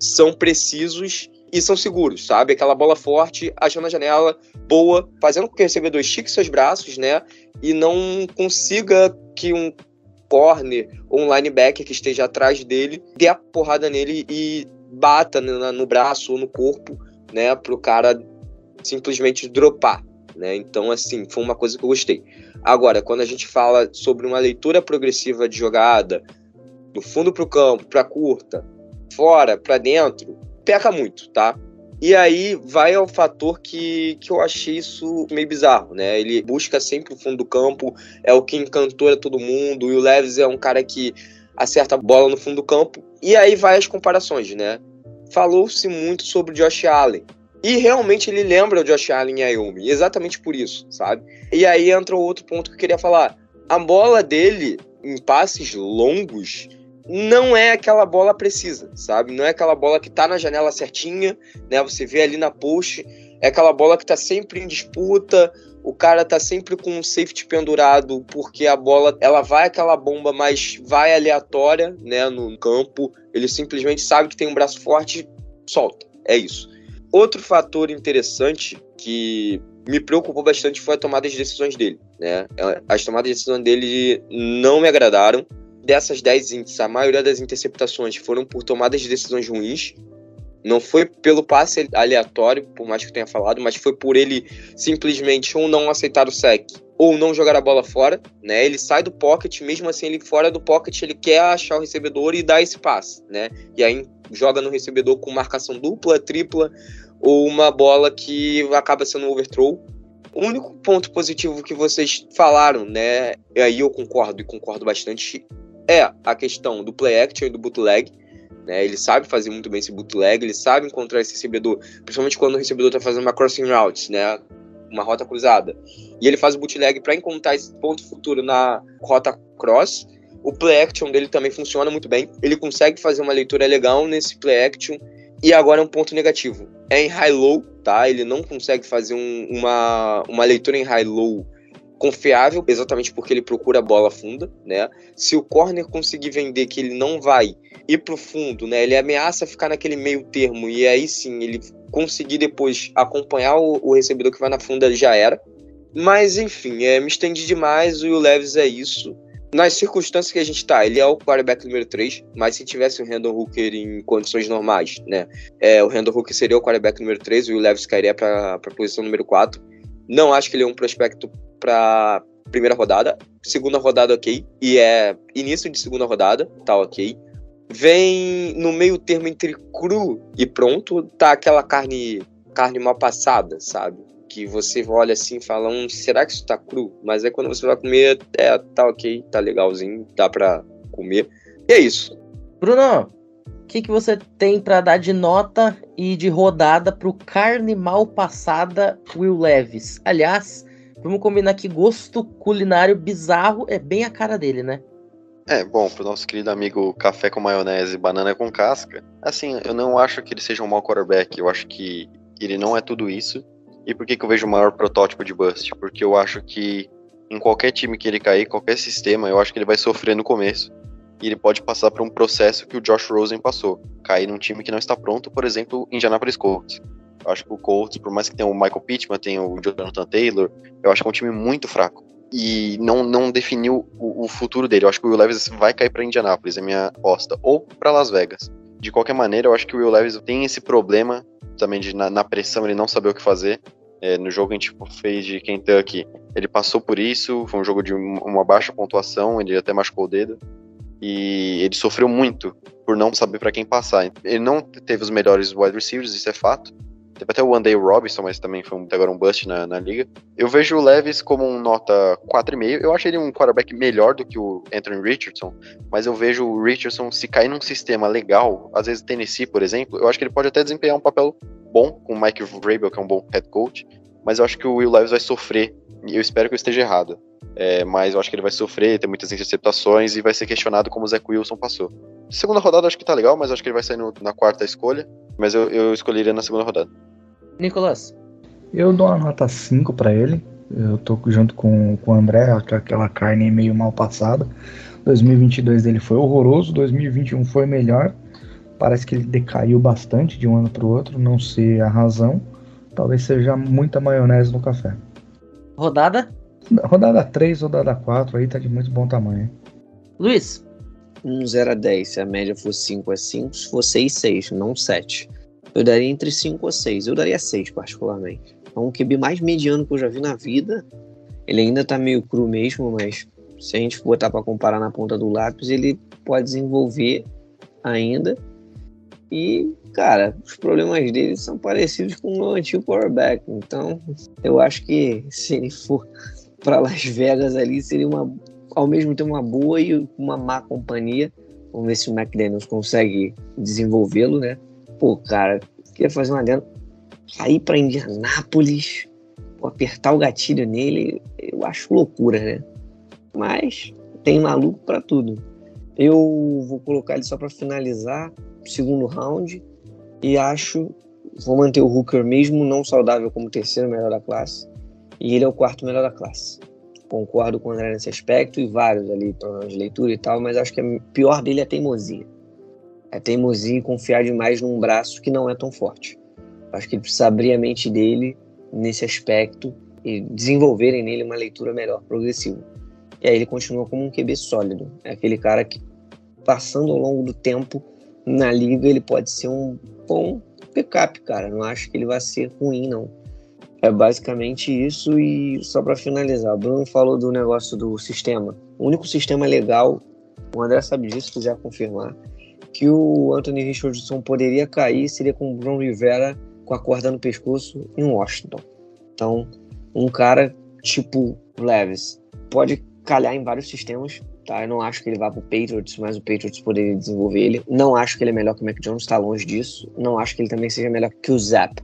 são precisos e são seguros, sabe? Aquela bola forte, achando a janela boa, fazendo com que o recebedor estique seus braços, né? E não consiga que um corner ou um linebacker que esteja atrás dele dê a porrada nele e bata no, no braço ou no corpo, né? Pro cara simplesmente dropar, né? Então, assim, foi uma coisa que eu gostei. Agora, quando a gente fala sobre uma leitura progressiva de jogada, do fundo para o campo, para curta, fora, para dentro, peca muito, tá? E aí vai ao fator que, que eu achei isso meio bizarro, né? Ele busca sempre o fundo do campo, é o que encantora todo mundo, e o Leves é um cara que acerta a bola no fundo do campo. E aí vai as comparações, né? Falou-se muito sobre Josh Allen, e realmente ele lembra o Josh Allen e Ayumi, exatamente por isso, sabe? E aí entra o outro ponto que eu queria falar. A bola dele, em passes longos, não é aquela bola precisa, sabe? Não é aquela bola que tá na janela certinha, né? Você vê ali na post, é aquela bola que tá sempre em disputa, o cara tá sempre com um safety pendurado, porque a bola, ela vai aquela bomba, mas vai aleatória, né, no campo. Ele simplesmente sabe que tem um braço forte, solta. É isso. Outro fator interessante que me preocupou bastante foi a tomada de decisões dele. Né? As tomadas de decisão dele não me agradaram. Dessas 10 índices, a maioria das interceptações foram por tomadas de decisões ruins. Não foi pelo passe aleatório, por mais que eu tenha falado, mas foi por ele simplesmente ou não aceitar o sec ou não jogar a bola fora, né? Ele sai do pocket, mesmo assim ele fora do pocket, ele quer achar o recebedor e dar esse passe, né? E aí joga no recebedor com marcação dupla, tripla ou uma bola que acaba sendo um overthrow. O único ponto positivo que vocês falaram, né? E aí eu concordo e concordo bastante, é a questão do play action e do bootleg. Né, ele sabe fazer muito bem esse bootleg, ele sabe encontrar esse recebedor, principalmente quando o recebedor está fazendo uma crossing route, né, uma rota cruzada. E ele faz o bootleg para encontrar esse ponto futuro na rota cross. O play action dele também funciona muito bem. Ele consegue fazer uma leitura legal nesse play action. E agora é um ponto negativo. É em high-low, tá? Ele não consegue fazer um, uma, uma leitura em high-low confiável, exatamente porque ele procura a bola funda, né? Se o corner conseguir vender que ele não vai ir pro fundo, né? Ele ameaça ficar naquele meio termo e aí sim ele conseguir depois acompanhar o, o recebedor que vai na funda, já era. Mas enfim, é, me estendi demais. O Levis é isso. Nas circunstâncias que a gente tá, ele é o quarterback número 3, mas se tivesse o Randall Hooker em condições normais, né? É, o Randall Hooker seria o quarterback número 3, o Will Levis cairia para a posição número 4. Não acho que ele é um prospecto para primeira rodada. Segunda rodada, ok. E é início de segunda rodada, tá ok. Vem no meio termo entre cru e pronto, tá aquela carne carne mal passada, sabe? Que você olha assim e fala, hum, será que isso tá cru? Mas é quando você vai comer, é, tá ok, tá legalzinho, dá pra comer. E é isso. Bruno, o que, que você tem para dar de nota e de rodada pro carne mal passada Will Leves? Aliás, vamos combinar que gosto culinário bizarro é bem a cara dele, né? É, bom, pro nosso querido amigo café com maionese e banana com casca, assim, eu não acho que ele seja um mau quarterback, eu acho que ele não é tudo isso. E por que, que eu vejo o maior protótipo de bust? Porque eu acho que em qualquer time que ele cair, qualquer sistema, eu acho que ele vai sofrer no começo. E ele pode passar por um processo que o Josh Rosen passou. Cair num time que não está pronto, por exemplo, Indianapolis Colts. Eu acho que o Colts, por mais que tenha o Michael Pittman, tenha o Jonathan Taylor, eu acho que é um time muito fraco. E não, não definiu o, o futuro dele. Eu acho que o Will Levis vai cair para Indianapolis, é minha aposta. Ou para Las Vegas. De qualquer maneira, eu acho que o Will Levis tem esse problema também de na, na pressão ele não saber o que fazer. É, no jogo que a gente fez de Kentucky, ele passou por isso, foi um jogo de uma baixa pontuação, ele até machucou o dedo, e ele sofreu muito por não saber para quem passar. Ele não teve os melhores wide receivers, isso é fato. Teve até o One Robinson, mas também foi até agora um bust na, na liga. Eu vejo o Levis como um nota 4,5. Eu acho ele um quarterback melhor do que o Anthony Richardson, mas eu vejo o Richardson se cair num sistema legal, às vezes Tennessee, por exemplo, eu acho que ele pode até desempenhar um papel bom com o Mike Vrabel, que é um bom head coach, mas eu acho que o Will Levis vai sofrer, eu espero que eu esteja errado. É, mas eu acho que ele vai sofrer, ter muitas interceptações e vai ser questionado como o Zach Wilson passou. Segunda rodada acho que tá legal, mas acho que ele vai sair no, na quarta escolha. Mas eu, eu escolheria na segunda rodada. Nicolas? Eu dou uma nota 5 para ele. Eu tô junto com, com o André, aquela carne meio mal passada. 2022 dele foi horroroso, 2021 foi melhor. Parece que ele decaiu bastante de um ano para o outro, não sei a razão. Talvez seja muita maionese no café. Rodada? Rodada 3, rodada 4, aí tá de muito bom tamanho. Luiz? Um 0 a 10. Se a média for 5 a 5, se for 6, 6, não 7. Eu daria entre 5 ou 6. Eu daria 6, particularmente. É um QB mais mediano que eu já vi na vida. Ele ainda tá meio cru mesmo, mas se a gente botar para comparar na ponta do lápis, ele pode desenvolver ainda. E, cara, os problemas dele são parecidos com o antigo quarterback. Então, eu acho que se ele for para Las Vegas ali, seria uma, ao mesmo tempo uma boa e uma má companhia. Vamos ver se o McDaniels consegue desenvolvê-lo, né? Pô, cara, queria fazer uma dela. Sair para Indianápolis, apertar o gatilho nele, eu acho loucura, né? Mas tem maluco para tudo. Eu vou colocar ele só para finalizar segundo round e acho vou manter o Hooker mesmo não saudável como terceiro melhor da classe e ele é o quarto melhor da classe. Concordo com o André nesse aspecto e vários ali problemas de leitura e tal, mas acho que o pior dele é a teimosia. É teimosia e confiar demais num braço que não é tão forte. Acho que ele precisa abrir a mente dele nesse aspecto e desenvolverem nele uma leitura melhor, progressiva. E aí ele continua como um QB sólido. É aquele cara que, passando ao longo do tempo, na liga ele pode ser um bom backup, cara. Não acho que ele vai ser ruim, não. É basicamente isso e só para finalizar, o Bruno falou do negócio do sistema. O único sistema legal, o André sabe disso, quiser confirmar, que o Anthony Richardson poderia cair seria com o Bruno Rivera com a corda no pescoço em Washington. Então, um cara tipo Levis pode calhar em vários sistemas, Tá? Eu não acho que ele vá pro Patriots, mas o Patriots poderia desenvolver ele. Não acho que ele é melhor que o Mac Jones, está longe disso. Não acho que ele também seja melhor que o Zap.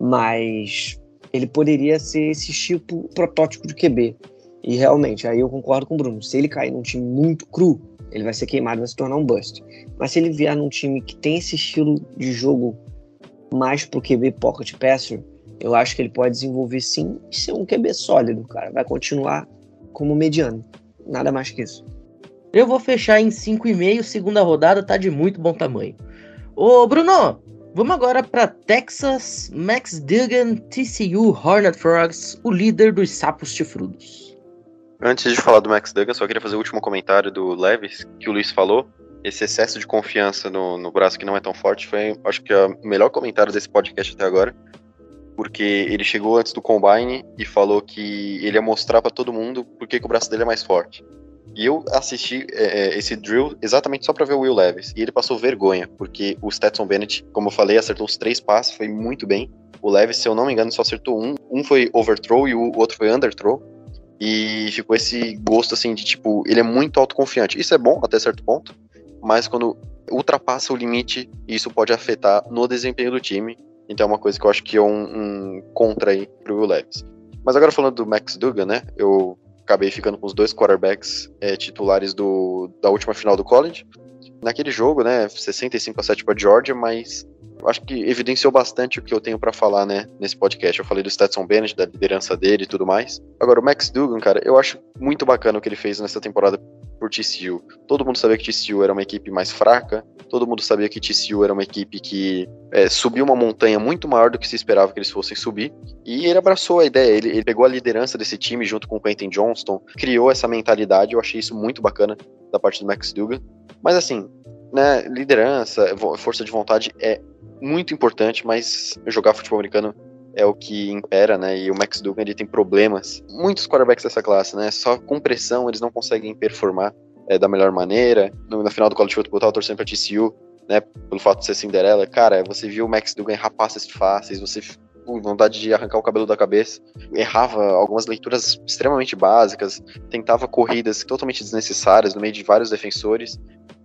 Mas ele poderia ser esse tipo protótipo de QB. E realmente, aí eu concordo com o Bruno. Se ele cair num time muito cru, ele vai ser queimado vai se tornar um bust. Mas se ele vier num time que tem esse estilo de jogo mais pro QB pocket passer, eu acho que ele pode desenvolver sim e ser um QB sólido, cara. Vai continuar como mediano. Nada mais que isso. Eu vou fechar em 5,5, segunda rodada tá de muito bom tamanho. Ô, Bruno, Vamos agora para Texas, Max Duggan, TCU Hornet Frogs, o líder dos sapos chifrudos. Antes de falar do Max Duggan, só queria fazer o último comentário do Levis, que o Luiz falou. Esse excesso de confiança no, no braço que não é tão forte foi, acho que, o melhor comentário desse podcast até agora. Porque ele chegou antes do Combine e falou que ele ia mostrar para todo mundo por que o braço dele é mais forte. E eu assisti é, é, esse drill exatamente só para ver o Will Levis. E ele passou vergonha, porque o Stetson Bennett, como eu falei, acertou os três passes, foi muito bem. O Levis, se eu não me engano, só acertou um. Um foi overthrow e o outro foi underthrow. E ficou esse gosto assim de tipo, ele é muito autoconfiante. Isso é bom até certo ponto, mas quando ultrapassa o limite, isso pode afetar no desempenho do time. Então é uma coisa que eu acho que é um, um contra aí pro Will Levis. Mas agora falando do Max Duggan, né? Eu acabei ficando com os dois quarterbacks é, titulares do, da última final do college. Naquele jogo, né, 65 a 7 para Georgia, mas acho que evidenciou bastante o que eu tenho para falar, né, nesse podcast. Eu falei do Stetson Bennett, da liderança dele e tudo mais. Agora, o Max Dugan, cara, eu acho muito bacana o que ele fez nessa temporada por TCU. Todo mundo sabia que TCU era uma equipe mais fraca, todo mundo sabia que TCU era uma equipe que é, subiu uma montanha muito maior do que se esperava que eles fossem subir, e ele abraçou a ideia, ele, ele pegou a liderança desse time junto com o Quentin Johnston, criou essa mentalidade, eu achei isso muito bacana da parte do Max Dugan. Mas assim, né, liderança, força de vontade é muito importante, mas jogar futebol americano é o que impera, né? E o Max Duggan ele tem problemas. Muitos quarterbacks dessa classe, né? Só com pressão eles não conseguem performar é, da melhor maneira. No, na final do college football, eu tava torcendo pra TCU, né? Pelo fato de ser Cinderela. Cara, você viu o Max Duggan errar passes fáceis, você com vontade de arrancar o cabelo da cabeça. Errava algumas leituras extremamente básicas, tentava corridas totalmente desnecessárias no meio de vários defensores.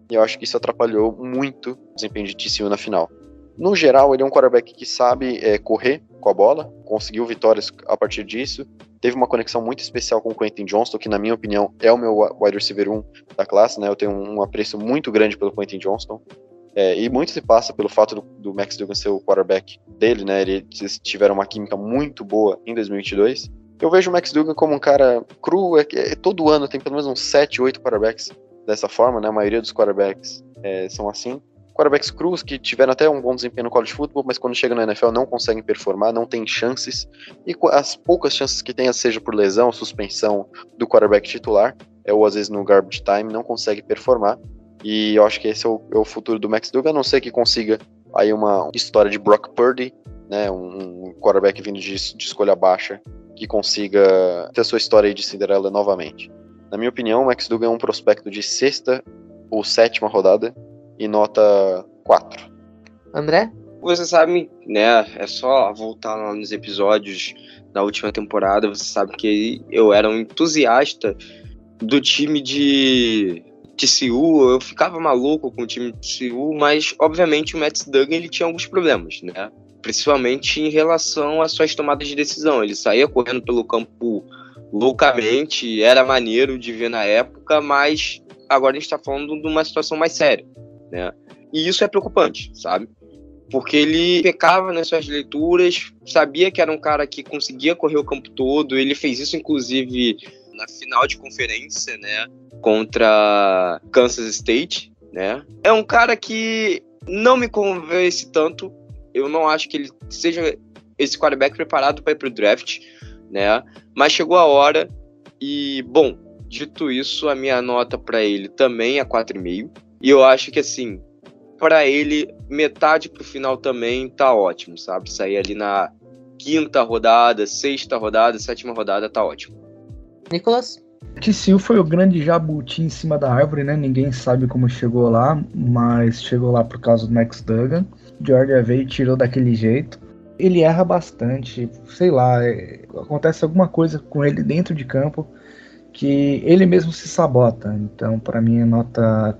E eu acho que isso atrapalhou muito o desempenho de TCU na final. No geral, ele é um quarterback que sabe é, correr com a bola, conseguiu vitórias a partir disso. Teve uma conexão muito especial com o Quentin Johnston, que, na minha opinião, é o meu wide receiver 1 da classe. Né? Eu tenho um apreço muito grande pelo Quentin Johnston. É, e muito se passa pelo fato do, do, Max Duggan ser o quarterback dele, né? Eles tiveram uma química muito boa em 2022. Eu vejo o Max Duggan como um cara cru, é, é, todo ano tem pelo menos uns 7, 8 quarterbacks dessa forma, né? A maioria dos quarterbacks é, são assim. Quarterbacks cruz que tiveram até um bom desempenho no college football, mas quando chegam na NFL não conseguem performar, não tem chances. E as poucas chances que tem, seja por lesão, suspensão do quarterback titular, é ou às vezes no garbage time, não consegue performar. E eu acho que esse é o, é o futuro do Max Duggan, a não ser que consiga aí uma história de Brock Purdy, né, um quarterback vindo de, de escolha baixa, que consiga ter a sua história de Cinderela novamente. Na minha opinião, o Max Duggan é um prospecto de sexta ou sétima rodada e nota 4. André? Você sabe, né? É só voltar lá nos episódios da última temporada. Você sabe que eu era um entusiasta do time de TCU. Eu ficava maluco com o time de TCU, mas obviamente o Matt Duggan ele tinha alguns problemas, né? Principalmente em relação às suas tomadas de decisão. Ele saía correndo pelo campo loucamente, era maneiro de ver na época, mas agora a gente está falando de uma situação mais séria, né? E isso é preocupante, sabe? Porque ele pecava nas suas leituras, sabia que era um cara que conseguia correr o campo todo, ele fez isso inclusive na final de conferência, né, contra Kansas State, né? É um cara que não me convence tanto. Eu não acho que ele seja esse quarterback preparado para ir pro draft né? Mas chegou a hora e, bom, dito isso, a minha nota para ele também é 4,5. E eu acho que, assim, para ele, metade pro final também tá ótimo, sabe? Sair ali na quinta rodada, sexta rodada, sétima rodada, tá ótimo. Nicolas? TCU foi o grande jabuti em cima da árvore, né? Ninguém sabe como chegou lá, mas chegou lá por causa do Max Duggan. Georgia veio e tirou daquele jeito ele erra bastante, sei lá, é, acontece alguma coisa com ele dentro de campo que ele mesmo se sabota. Então, para mim, é nota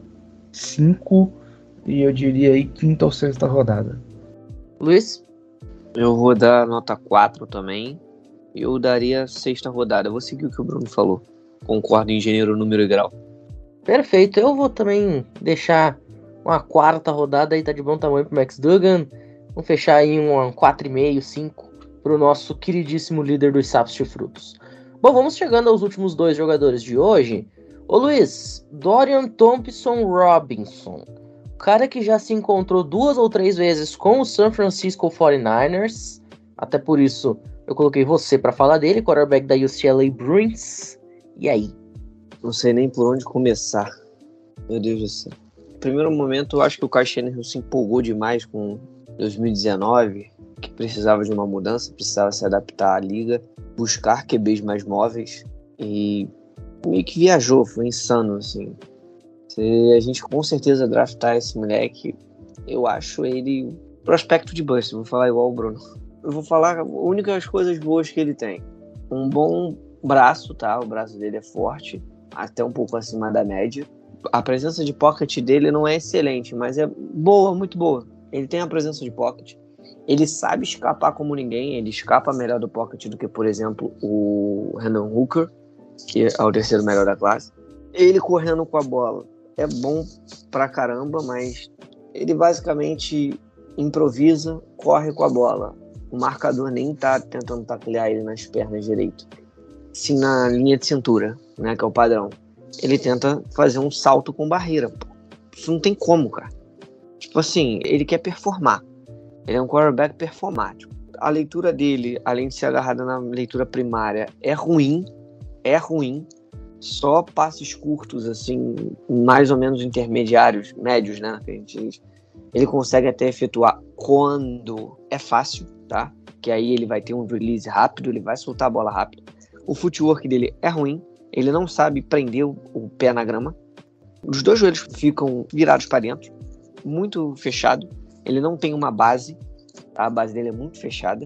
5 e eu diria aí quinta ou sexta rodada. Luiz? Eu vou dar nota 4 também. Eu daria sexta rodada. Eu vou seguir o que o Bruno falou. Concordo em gênero, número e grau. Perfeito. Eu vou também deixar uma quarta rodada aí, tá de bom tamanho pro Max Duggan. Vamos fechar aí um 4,5, 5 para o nosso queridíssimo líder dos sapos de frutos. Bom, vamos chegando aos últimos dois jogadores de hoje. Ô Luiz, Dorian Thompson Robinson. cara que já se encontrou duas ou três vezes com o San Francisco 49ers. Até por isso eu coloquei você para falar dele, quarterback da UCLA Bruins. E aí? Não sei nem por onde começar. Meu Deus do céu. Primeiro momento, eu acho que o Kyle Shanahan se empolgou demais com 2019, que precisava de uma mudança, precisava se adaptar à liga, buscar QBs mais móveis e meio que viajou, foi insano, assim. Se a gente com certeza draftar esse moleque, eu acho ele prospecto de bust, vou falar igual o Bruno. Eu vou falar únicas coisas boas que ele tem. Um bom braço, tá? O braço dele é forte, até um pouco acima da média. A presença de pocket dele não é excelente, mas é boa, muito boa. Ele tem a presença de pocket. Ele sabe escapar como ninguém, ele escapa melhor do pocket do que, por exemplo, o Randall Hooker, que é o terceiro melhor da classe. Ele correndo com a bola é bom pra caramba, mas ele basicamente improvisa, corre com a bola. O marcador nem tá tentando taclear ele nas pernas direito. Sim na linha de cintura, né, que é o padrão. Ele tenta fazer um salto com barreira. Isso não tem como, cara. Tipo assim, ele quer performar. Ele é um quarterback performático. A leitura dele, além de ser agarrada na leitura primária, é ruim. É ruim. Só passes curtos, assim, mais ou menos intermediários, médios, né? Que a gente diz. Ele consegue até efetuar quando é fácil, tá? Que aí ele vai ter um release rápido, ele vai soltar a bola rápido. O footwork dele é ruim, ele não sabe prender o, o pé na grama. Os dois joelhos ficam virados para dentro, muito fechado. Ele não tem uma base, tá? a base dele é muito fechada.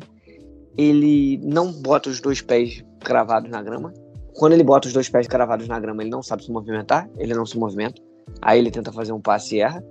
Ele não bota os dois pés cravados na grama. Quando ele bota os dois pés cravados na grama, ele não sabe se movimentar, ele não se movimenta. Aí ele tenta fazer um passe e erra.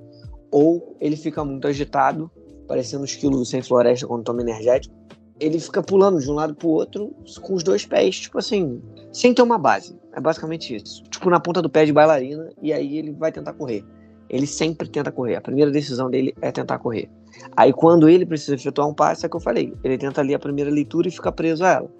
Ou ele fica muito agitado, parecendo o estilo do Sem Floresta quando toma energético. Ele fica pulando de um lado pro outro com os dois pés, tipo assim, sem ter uma base. É basicamente isso. Tipo na ponta do pé de bailarina, e aí ele vai tentar correr. Ele sempre tenta correr. A primeira decisão dele é tentar correr. Aí quando ele precisa efetuar um passe, é o que eu falei. Ele tenta ali a primeira leitura e fica preso a ela.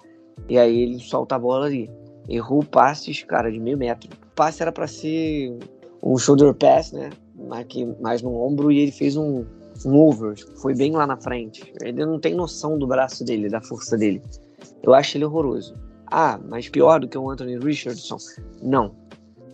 E aí ele solta a bola ali. Errou passes, cara, de meio metro. O passe era para ser um shoulder pass, né? Aqui, mais no ombro, e ele fez um, um over. Foi bem lá na frente. Ele não tem noção do braço dele, da força dele. Eu acho ele horroroso. Ah, mas pior do que o Anthony Richardson? Não.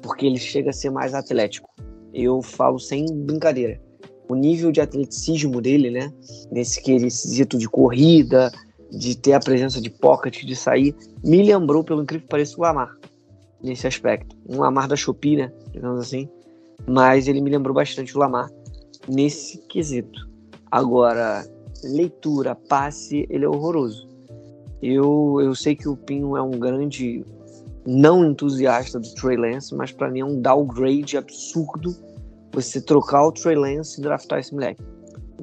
Porque ele chega a ser mais atlético. Eu falo sem brincadeira. O nível de atleticismo dele, né? Nesse quesito de corrida, de ter a presença de pocket, de sair, me lembrou, pelo incrível que pareça, o Lamar. Nesse aspecto. Um Lamar da Shopee, né? Digamos assim. Mas ele me lembrou bastante o Lamar nesse quesito. Agora, leitura, passe, ele é horroroso. Eu, eu sei que o Pinho é um grande não entusiasta do Trey Lance, mas para mim é um downgrade absurdo você trocar o Trey Lance e draftar esse moleque.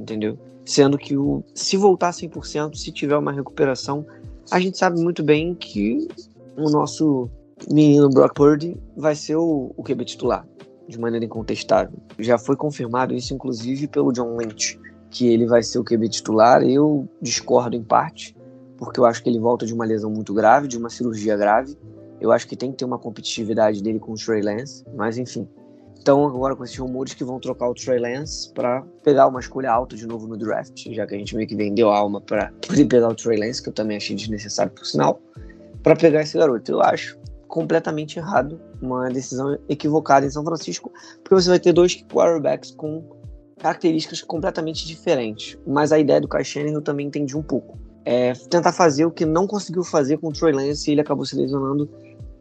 Entendeu? Sendo que o, se voltar 100%, se tiver uma recuperação, a gente sabe muito bem que o nosso menino Brock Purdy vai ser o, o QB titular, de maneira incontestável. Já foi confirmado isso, inclusive, pelo John Lynch, que ele vai ser o QB titular. Eu discordo em parte, porque eu acho que ele volta de uma lesão muito grave, de uma cirurgia grave. Eu acho que tem que ter uma competitividade dele com o Trey Lance, mas enfim. Então, agora com esses rumores que vão trocar o Trey Lance para pegar uma escolha alta de novo no draft, já que a gente meio que vendeu a alma para poder pegar o Trey Lance, que eu também achei desnecessário por sinal, para pegar esse garoto. Eu acho completamente errado, uma decisão equivocada em São Francisco, porque você vai ter dois quarterbacks com características completamente diferentes. Mas a ideia do Kai eu também entendi um pouco. É tentar fazer o que não conseguiu fazer com o Trey Lance e ele acabou se lesionando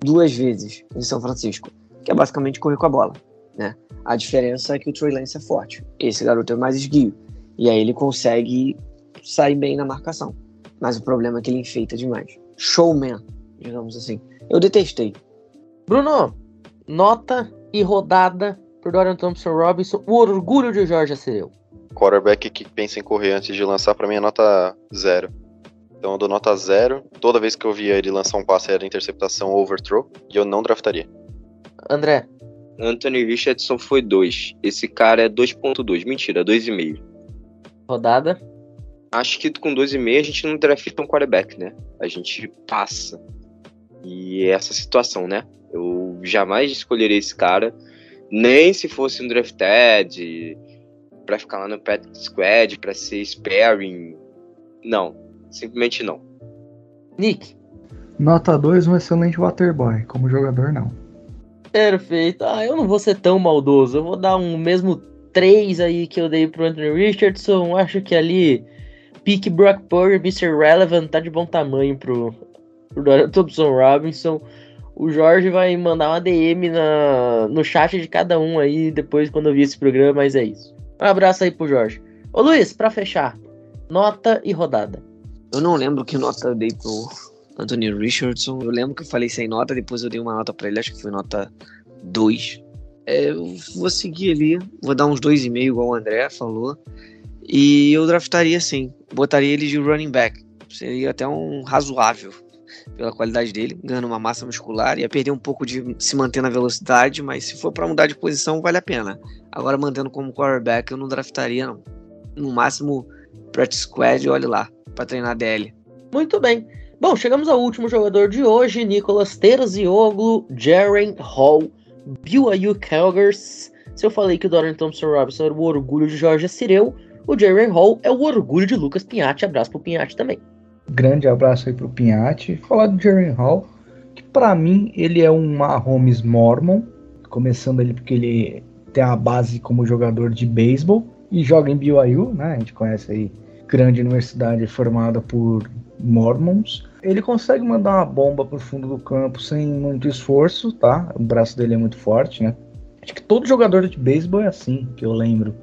duas vezes em São Francisco, que é basicamente correr com a bola. Né? A diferença é que o Trey Lance é forte. Esse garoto é mais esguio. E aí ele consegue sair bem na marcação. Mas o problema é que ele enfeita demais. Showman, digamos assim. Eu detestei. Bruno, nota e rodada por Dorian Thompson Robinson. O orgulho de Jorge Acereu. Quarterback que pensa em correr antes de lançar, para mim é nota zero. Então eu dou nota zero. Toda vez que eu via ele lançar um passe era interceptação ou overthrow. E eu não draftaria. André. Anthony Richardson foi 2. Esse cara é 2.2. Mentira, 2,5. Rodada. Acho que com 2,5 a gente não drafta um quarterback, né? A gente passa. E é essa situação, né? Eu jamais escolheria esse cara, nem se fosse um drafted, pra ficar lá no Pet Squad, pra ser sparring. Não, simplesmente não. Nick. Nota 2, um excelente waterboy. Como jogador, não. Perfeito. Ah, eu não vou ser tão maldoso. Eu vou dar um mesmo 3 aí que eu dei pro Anthony Richardson. Acho que ali, pique Brock Purdy, Mr. Relevant, tá de bom tamanho pro, pro Thompson Robinson. O Jorge vai mandar uma DM na, no chat de cada um aí depois quando eu vi esse programa, mas é isso. Um abraço aí pro Jorge. Ô Luiz, pra fechar, nota e rodada. Eu não lembro que nota eu dei pro Anthony Richardson. Eu lembro que eu falei sem nota, depois eu dei uma nota pra ele, acho que foi nota 2. É, eu vou seguir ali, vou dar uns 2,5, igual o André falou. E eu draftaria sim, botaria ele de running back. Seria até um razoável pela qualidade dele, ganhando uma massa muscular, ia perder um pouco de se manter na velocidade, mas se for para mudar de posição, vale a pena. Agora, mantendo como quarterback, eu não draftaria, não. No máximo, practice squad, olhe lá, para treinar DL. Muito bem. Bom, chegamos ao último jogador de hoje, Nicolas Terzioglu, Jaren Hall, BYU Cougars. Se eu falei que o Dorian Thompson Robinson era o orgulho de Jorge Cireu, o Jaren Hall é o orgulho de Lucas Pinhatti. Abraço pro Pinhatti também. Grande abraço aí pro Pinhatti. Falar do Jaren Hall, que para mim ele é um Mahomes Mormon, começando ali porque ele tem a base como jogador de beisebol e joga em BYU, né? A gente conhece aí grande universidade formada por Mormons. Ele consegue mandar uma bomba pro fundo do campo sem muito esforço, tá? O braço dele é muito forte, né? Acho que todo jogador de beisebol é assim, que eu lembro,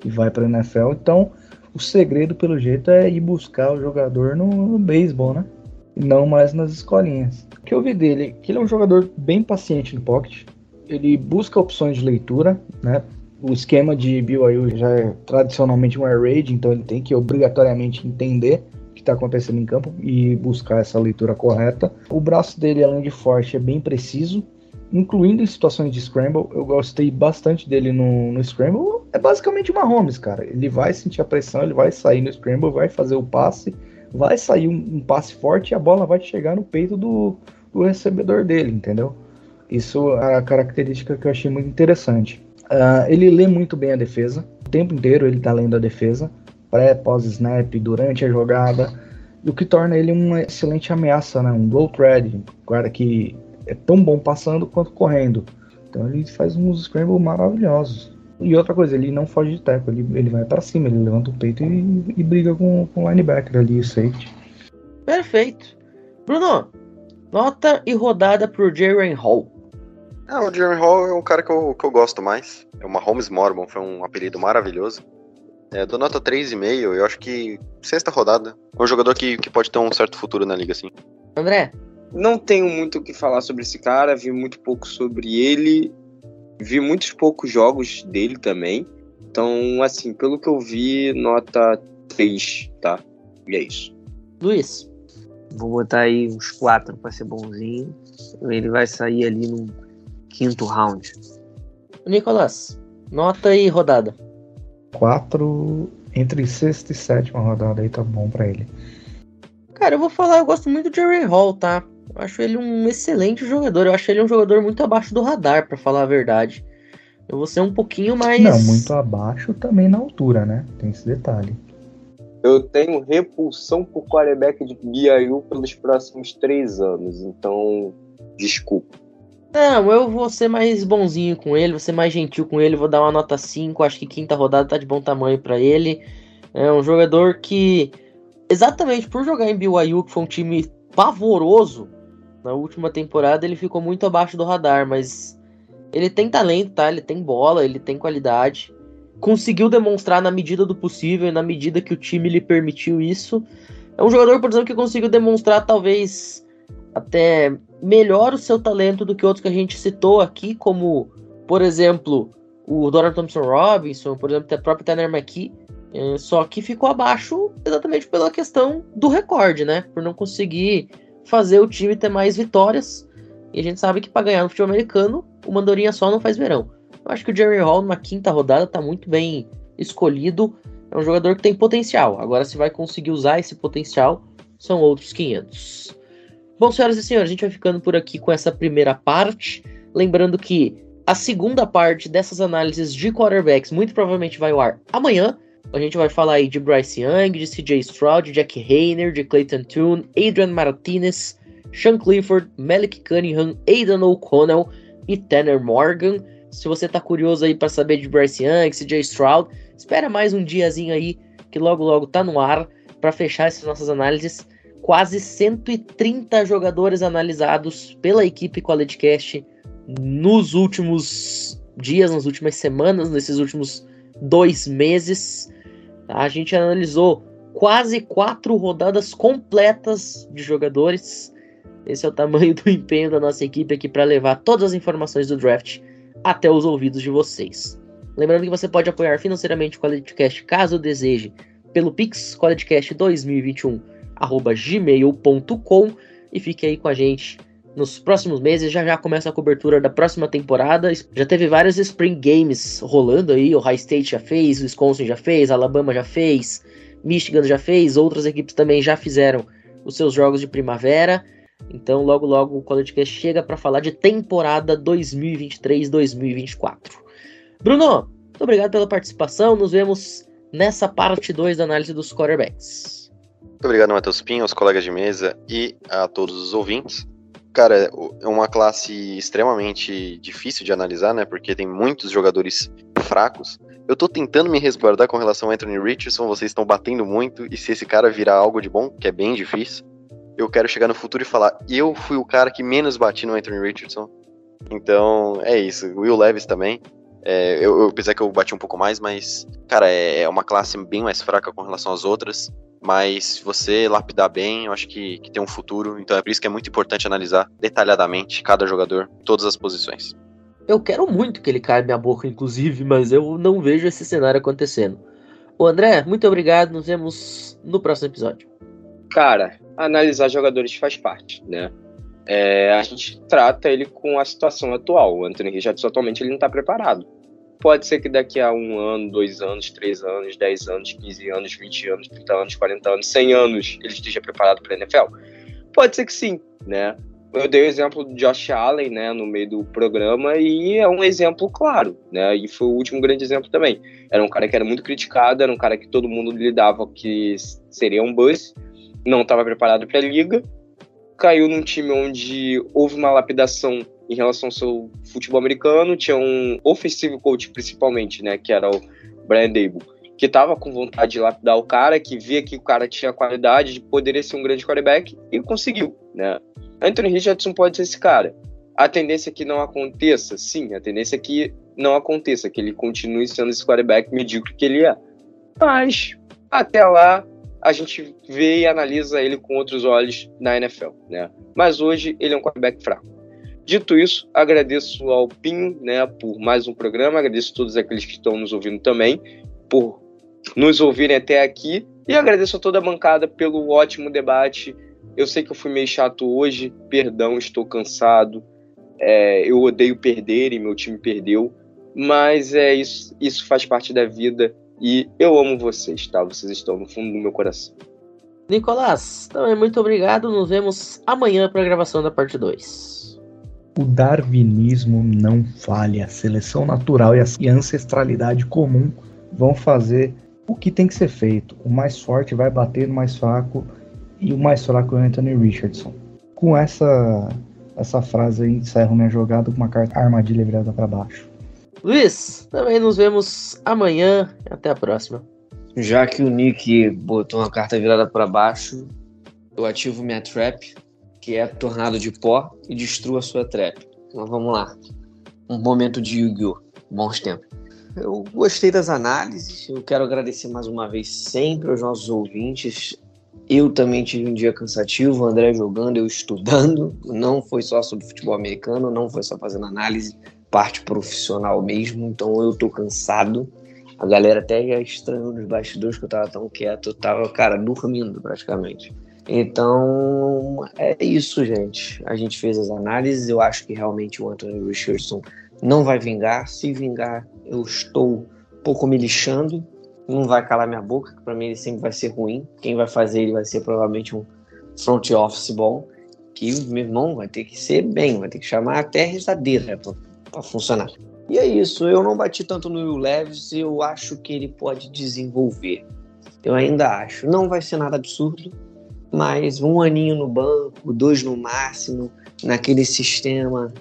que vai para NFL. Então, o segredo, pelo jeito, é ir buscar o jogador no, no beisebol, né? E não mais nas escolinhas. O que eu vi dele, que ele é um jogador bem paciente no pocket. Ele busca opções de leitura, né? O esquema de BYU já é tradicionalmente um air raid, então ele tem que obrigatoriamente entender está acontecendo em campo e buscar essa leitura correta. O braço dele, além de forte, é bem preciso, incluindo em situações de scramble. Eu gostei bastante dele no, no scramble. É basicamente uma Holmes, cara. Ele vai sentir a pressão, ele vai sair no scramble, vai fazer o passe, vai sair um, um passe forte e a bola vai chegar no peito do, do recebedor dele, entendeu? Isso é a característica que eu achei muito interessante. Uh, ele lê muito bem a defesa, o tempo inteiro ele tá lendo a defesa, pré, pós-snap, durante a jogada, o que torna ele uma excelente ameaça, né? um goal thread, um cara que é tão bom passando quanto correndo. Então ele faz uns scrambles maravilhosos. E outra coisa, ele não foge de teco, ele, ele vai para cima, ele levanta o peito e, e briga com, com o linebacker ali, o safety. Perfeito. Bruno, nota e rodada pro Jaren Hall. Ah, o Jeremy Hall é um cara que eu, que eu gosto mais. É uma Holmes Mormon, foi um apelido maravilhoso. É, dou nota 3,5, eu acho que sexta rodada. É um jogador que, que pode ter um certo futuro na liga, assim. André? Não tenho muito o que falar sobre esse cara, vi muito pouco sobre ele, vi muitos poucos jogos dele também. Então, assim, pelo que eu vi, nota 3, tá? E é isso. Luiz? Vou botar aí uns 4 para ser bonzinho. Ele vai sair ali no quinto round. Nicolas, nota e rodada. Quatro entre sexta e sétima rodada aí tá bom para ele. Cara, eu vou falar, eu gosto muito do Jerry Hall, tá? Eu acho ele um excelente jogador. Eu acho ele um jogador muito abaixo do radar, para falar a verdade. Eu vou ser um pouquinho mais. Não, muito abaixo também na altura, né? Tem esse detalhe. Eu tenho repulsão por quarterback de BYU pelos próximos três anos, então desculpa. Não, eu vou ser mais bonzinho com ele, vou ser mais gentil com ele, vou dar uma nota 5, acho que quinta rodada tá de bom tamanho para ele. É um jogador que, exatamente por jogar em BYU, que foi um time pavoroso na última temporada, ele ficou muito abaixo do radar, mas ele tem talento, tá? Ele tem bola, ele tem qualidade. Conseguiu demonstrar na medida do possível, na medida que o time lhe permitiu isso. É um jogador, por exemplo, que conseguiu demonstrar talvez até melhor o seu talento do que outros que a gente citou aqui, como, por exemplo, o Donald Thompson Robinson, por exemplo, o próprio Tanner McKee, é, só que ficou abaixo exatamente pela questão do recorde, né? Por não conseguir fazer o time ter mais vitórias. E a gente sabe que para ganhar no futebol americano, o Mandorinha só não faz verão. Eu acho que o Jerry Hall, numa quinta rodada, tá muito bem escolhido. É um jogador que tem potencial. Agora, se vai conseguir usar esse potencial, são outros 500. Bom, senhoras e senhores, a gente vai ficando por aqui com essa primeira parte. Lembrando que A segunda parte dessas análises de quarterbacks muito provavelmente vai ao ar amanhã. A gente vai falar aí de Bryce Young, de CJ Stroud, de Jack Hayner, de Clayton Tune, Adrian Martinez, Sean Clifford, Malik Cunningham, Aidan O'Connell e Tanner Morgan. Se você tá curioso aí para saber de Bryce Young, CJ Stroud, espera mais um diazinho aí que logo logo tá no ar para fechar essas nossas análises. Quase 130 jogadores analisados pela equipe QualityCast nos últimos dias, nas últimas semanas, nesses últimos dois meses. A gente analisou quase quatro rodadas completas de jogadores. Esse é o tamanho do empenho da nossa equipe aqui para levar todas as informações do draft até os ouvidos de vocês. Lembrando que você pode apoiar financeiramente o QualityCast caso deseje pelo Pix QualityCast2021 gmail.com e fique aí com a gente nos próximos meses. Já já começa a cobertura da próxima temporada. Já teve várias Spring Games rolando aí. O High State já fez, o Wisconsin já fez, Alabama já fez, Michigan já fez, outras equipes também já fizeram os seus jogos de primavera. Então, logo logo o College Cast chega para falar de temporada 2023-2024. Bruno, muito obrigado pela participação. Nos vemos nessa parte 2 da análise dos quarterbacks. Muito obrigado, Matheus Pinho, aos colegas de mesa e a todos os ouvintes. Cara, é uma classe extremamente difícil de analisar, né? Porque tem muitos jogadores fracos. Eu tô tentando me resguardar com relação ao Anthony Richardson, vocês estão batendo muito, e se esse cara virar algo de bom, que é bem difícil, eu quero chegar no futuro e falar, eu fui o cara que menos bati no Anthony Richardson. Então, é isso. Will Levis também. É, eu, eu, apesar que eu bati um pouco mais, mas, cara, é, é, uma classe bem mais fraca com relação às outras. Mas se você lapidar bem, eu acho que, que tem um futuro. Então é por isso que é muito importante analisar detalhadamente cada jogador, todas as posições. Eu quero muito que ele caia minha boca, inclusive, mas eu não vejo esse cenário acontecendo. O André, muito obrigado. Nos vemos no próximo episódio. Cara, analisar jogadores faz parte, né? É, a gente trata ele com a situação atual. O Anthony Richardson atualmente ele não está preparado. Pode ser que daqui a um ano, dois anos, três anos, dez anos, quinze anos, vinte anos, trinta anos, quarenta anos, cem anos ele esteja preparado para a NFL. Pode ser que sim, né? Eu dei o exemplo do Josh Allen, né, no meio do programa e é um exemplo claro, né? E foi o último grande exemplo também. Era um cara que era muito criticado, era um cara que todo mundo lhe dava que seria um buzz, não estava preparado para a liga, caiu num time onde houve uma lapidação em relação ao seu futebol americano, tinha um offensive coach principalmente, né, que era o Brian Dable, que estava com vontade de lapidar o cara, que via que o cara tinha qualidade de poderia ser um grande quarterback e conseguiu, né? Anthony Richardson pode ser esse cara. A tendência é que não aconteça, sim, a tendência é que não aconteça, que ele continue sendo esse quarterback medíocre que ele é. Mas até lá a gente vê e analisa ele com outros olhos na NFL, né? Mas hoje ele é um quarterback fraco. Dito isso, agradeço ao Pinho, né, por mais um programa, agradeço a todos aqueles que estão nos ouvindo também por nos ouvirem até aqui e agradeço a toda a bancada pelo ótimo debate. Eu sei que eu fui meio chato hoje, perdão, estou cansado. É, eu odeio perder e meu time perdeu, mas é isso, isso faz parte da vida e eu amo vocês, tá? Vocês estão no fundo do meu coração. Nicolás, também muito obrigado. Nos vemos amanhã para a gravação da parte 2. O darwinismo não falha. A seleção natural e a ancestralidade comum vão fazer o que tem que ser feito. O mais forte vai bater no mais fraco e o mais fraco é o Anthony Richardson. Com essa essa frase aí, encerro minha jogada com uma carta armadilha virada para baixo. Luiz, também nos vemos amanhã. Até a próxima. Já que o Nick botou uma carta virada para baixo, eu ativo minha trap, que é tornado de pó, e destruo a sua trap. Então vamos lá. Um momento de Yu-Gi-Oh! Bons tempos. Eu gostei das análises. Eu quero agradecer mais uma vez sempre aos nossos ouvintes. Eu também tive um dia cansativo, o André jogando, eu estudando. Não foi só sobre futebol americano, não foi só fazendo análise parte profissional mesmo, então eu tô cansado. A galera até já estranhou nos bastidores que eu tava tão quieto, eu tava, cara, dormindo praticamente. Então, é isso, gente. A gente fez as análises, eu acho que realmente o Anthony Richardson não vai vingar. Se vingar, eu estou um pouco me lixando. Não vai calar minha boca, que para mim ele sempre vai ser ruim. Quem vai fazer ele vai ser provavelmente um front office bom, que meu irmão vai ter que ser bem, vai ter que chamar até rezadeira para funcionar. E é isso, eu não bati tanto no Will Leves, eu acho que ele pode desenvolver. Eu ainda acho. Não vai ser nada absurdo, mas um aninho no banco, dois no máximo, naquele sistema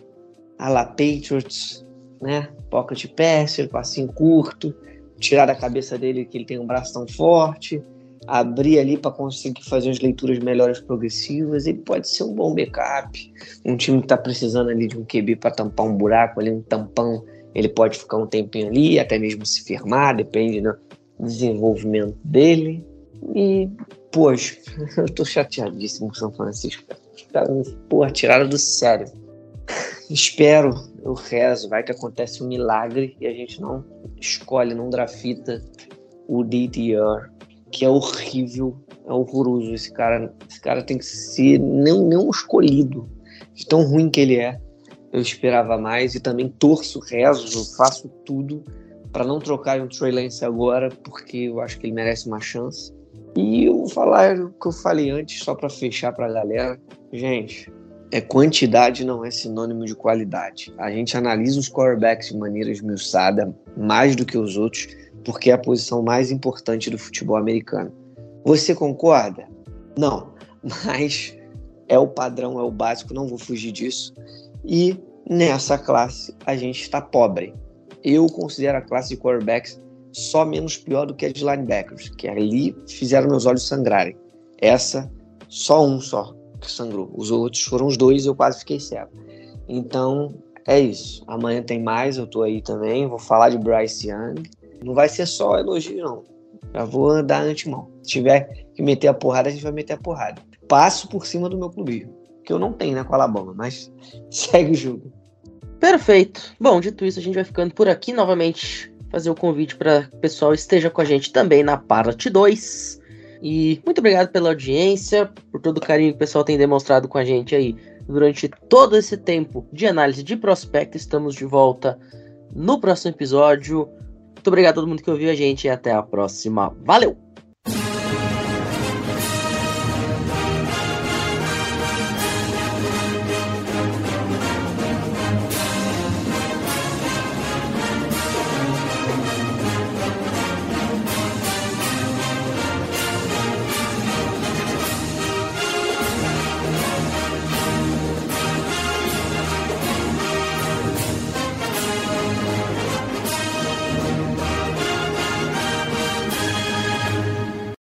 a la Patriots, né? Pocket passer, passinho curto, tirar da cabeça dele que ele tem um braço tão forte, abrir ali para conseguir fazer as leituras melhores progressivas. Ele pode ser um bom backup. Um time que está precisando ali de um QB para tampar um buraco, ali um tampão, ele pode ficar um tempinho ali, até mesmo se firmar, depende do desenvolvimento dele. E, poxa, eu tô chateadíssimo com São Francisco. Porra, tiraram do sério. Espero, eu rezo, vai que acontece um milagre e a gente não escolhe, não drafita o DTR, que é horrível, é horroroso. Esse cara, esse cara tem que ser não, não escolhido, de tão ruim que ele é. Eu esperava mais e também torço, rezo, faço tudo para não trocar o Trey Lance agora, porque eu acho que ele merece uma chance. E eu vou falar o que eu falei antes, só para fechar para a galera. Gente, é quantidade não é sinônimo de qualidade. A gente analisa os quarterbacks de maneira esmiuçada mais do que os outros, porque é a posição mais importante do futebol americano. Você concorda? Não, mas é o padrão, é o básico, não vou fugir disso. E nessa classe a gente está pobre. Eu considero a classe de quarterbacks só menos pior do que a de linebackers, que ali fizeram meus olhos sangrarem. Essa, só um só que sangrou. Os outros foram os dois e eu quase fiquei cego. Então, é isso. Amanhã tem mais, eu tô aí também. Vou falar de Bryce Young. Não vai ser só elogio, não. Já vou dar antemão. Se tiver que meter a porrada, a gente vai meter a porrada. Passo por cima do meu clubismo. Que eu não tenho, né, com a Alabama, mas segue o jogo. Perfeito. Bom, dito isso, a gente vai ficando por aqui novamente. Fazer o convite para o pessoal esteja com a gente também na parte 2. E muito obrigado pela audiência, por todo o carinho que o pessoal tem demonstrado com a gente aí durante todo esse tempo de análise de prospecto. Estamos de volta no próximo episódio. Muito obrigado a todo mundo que ouviu a gente e até a próxima. Valeu!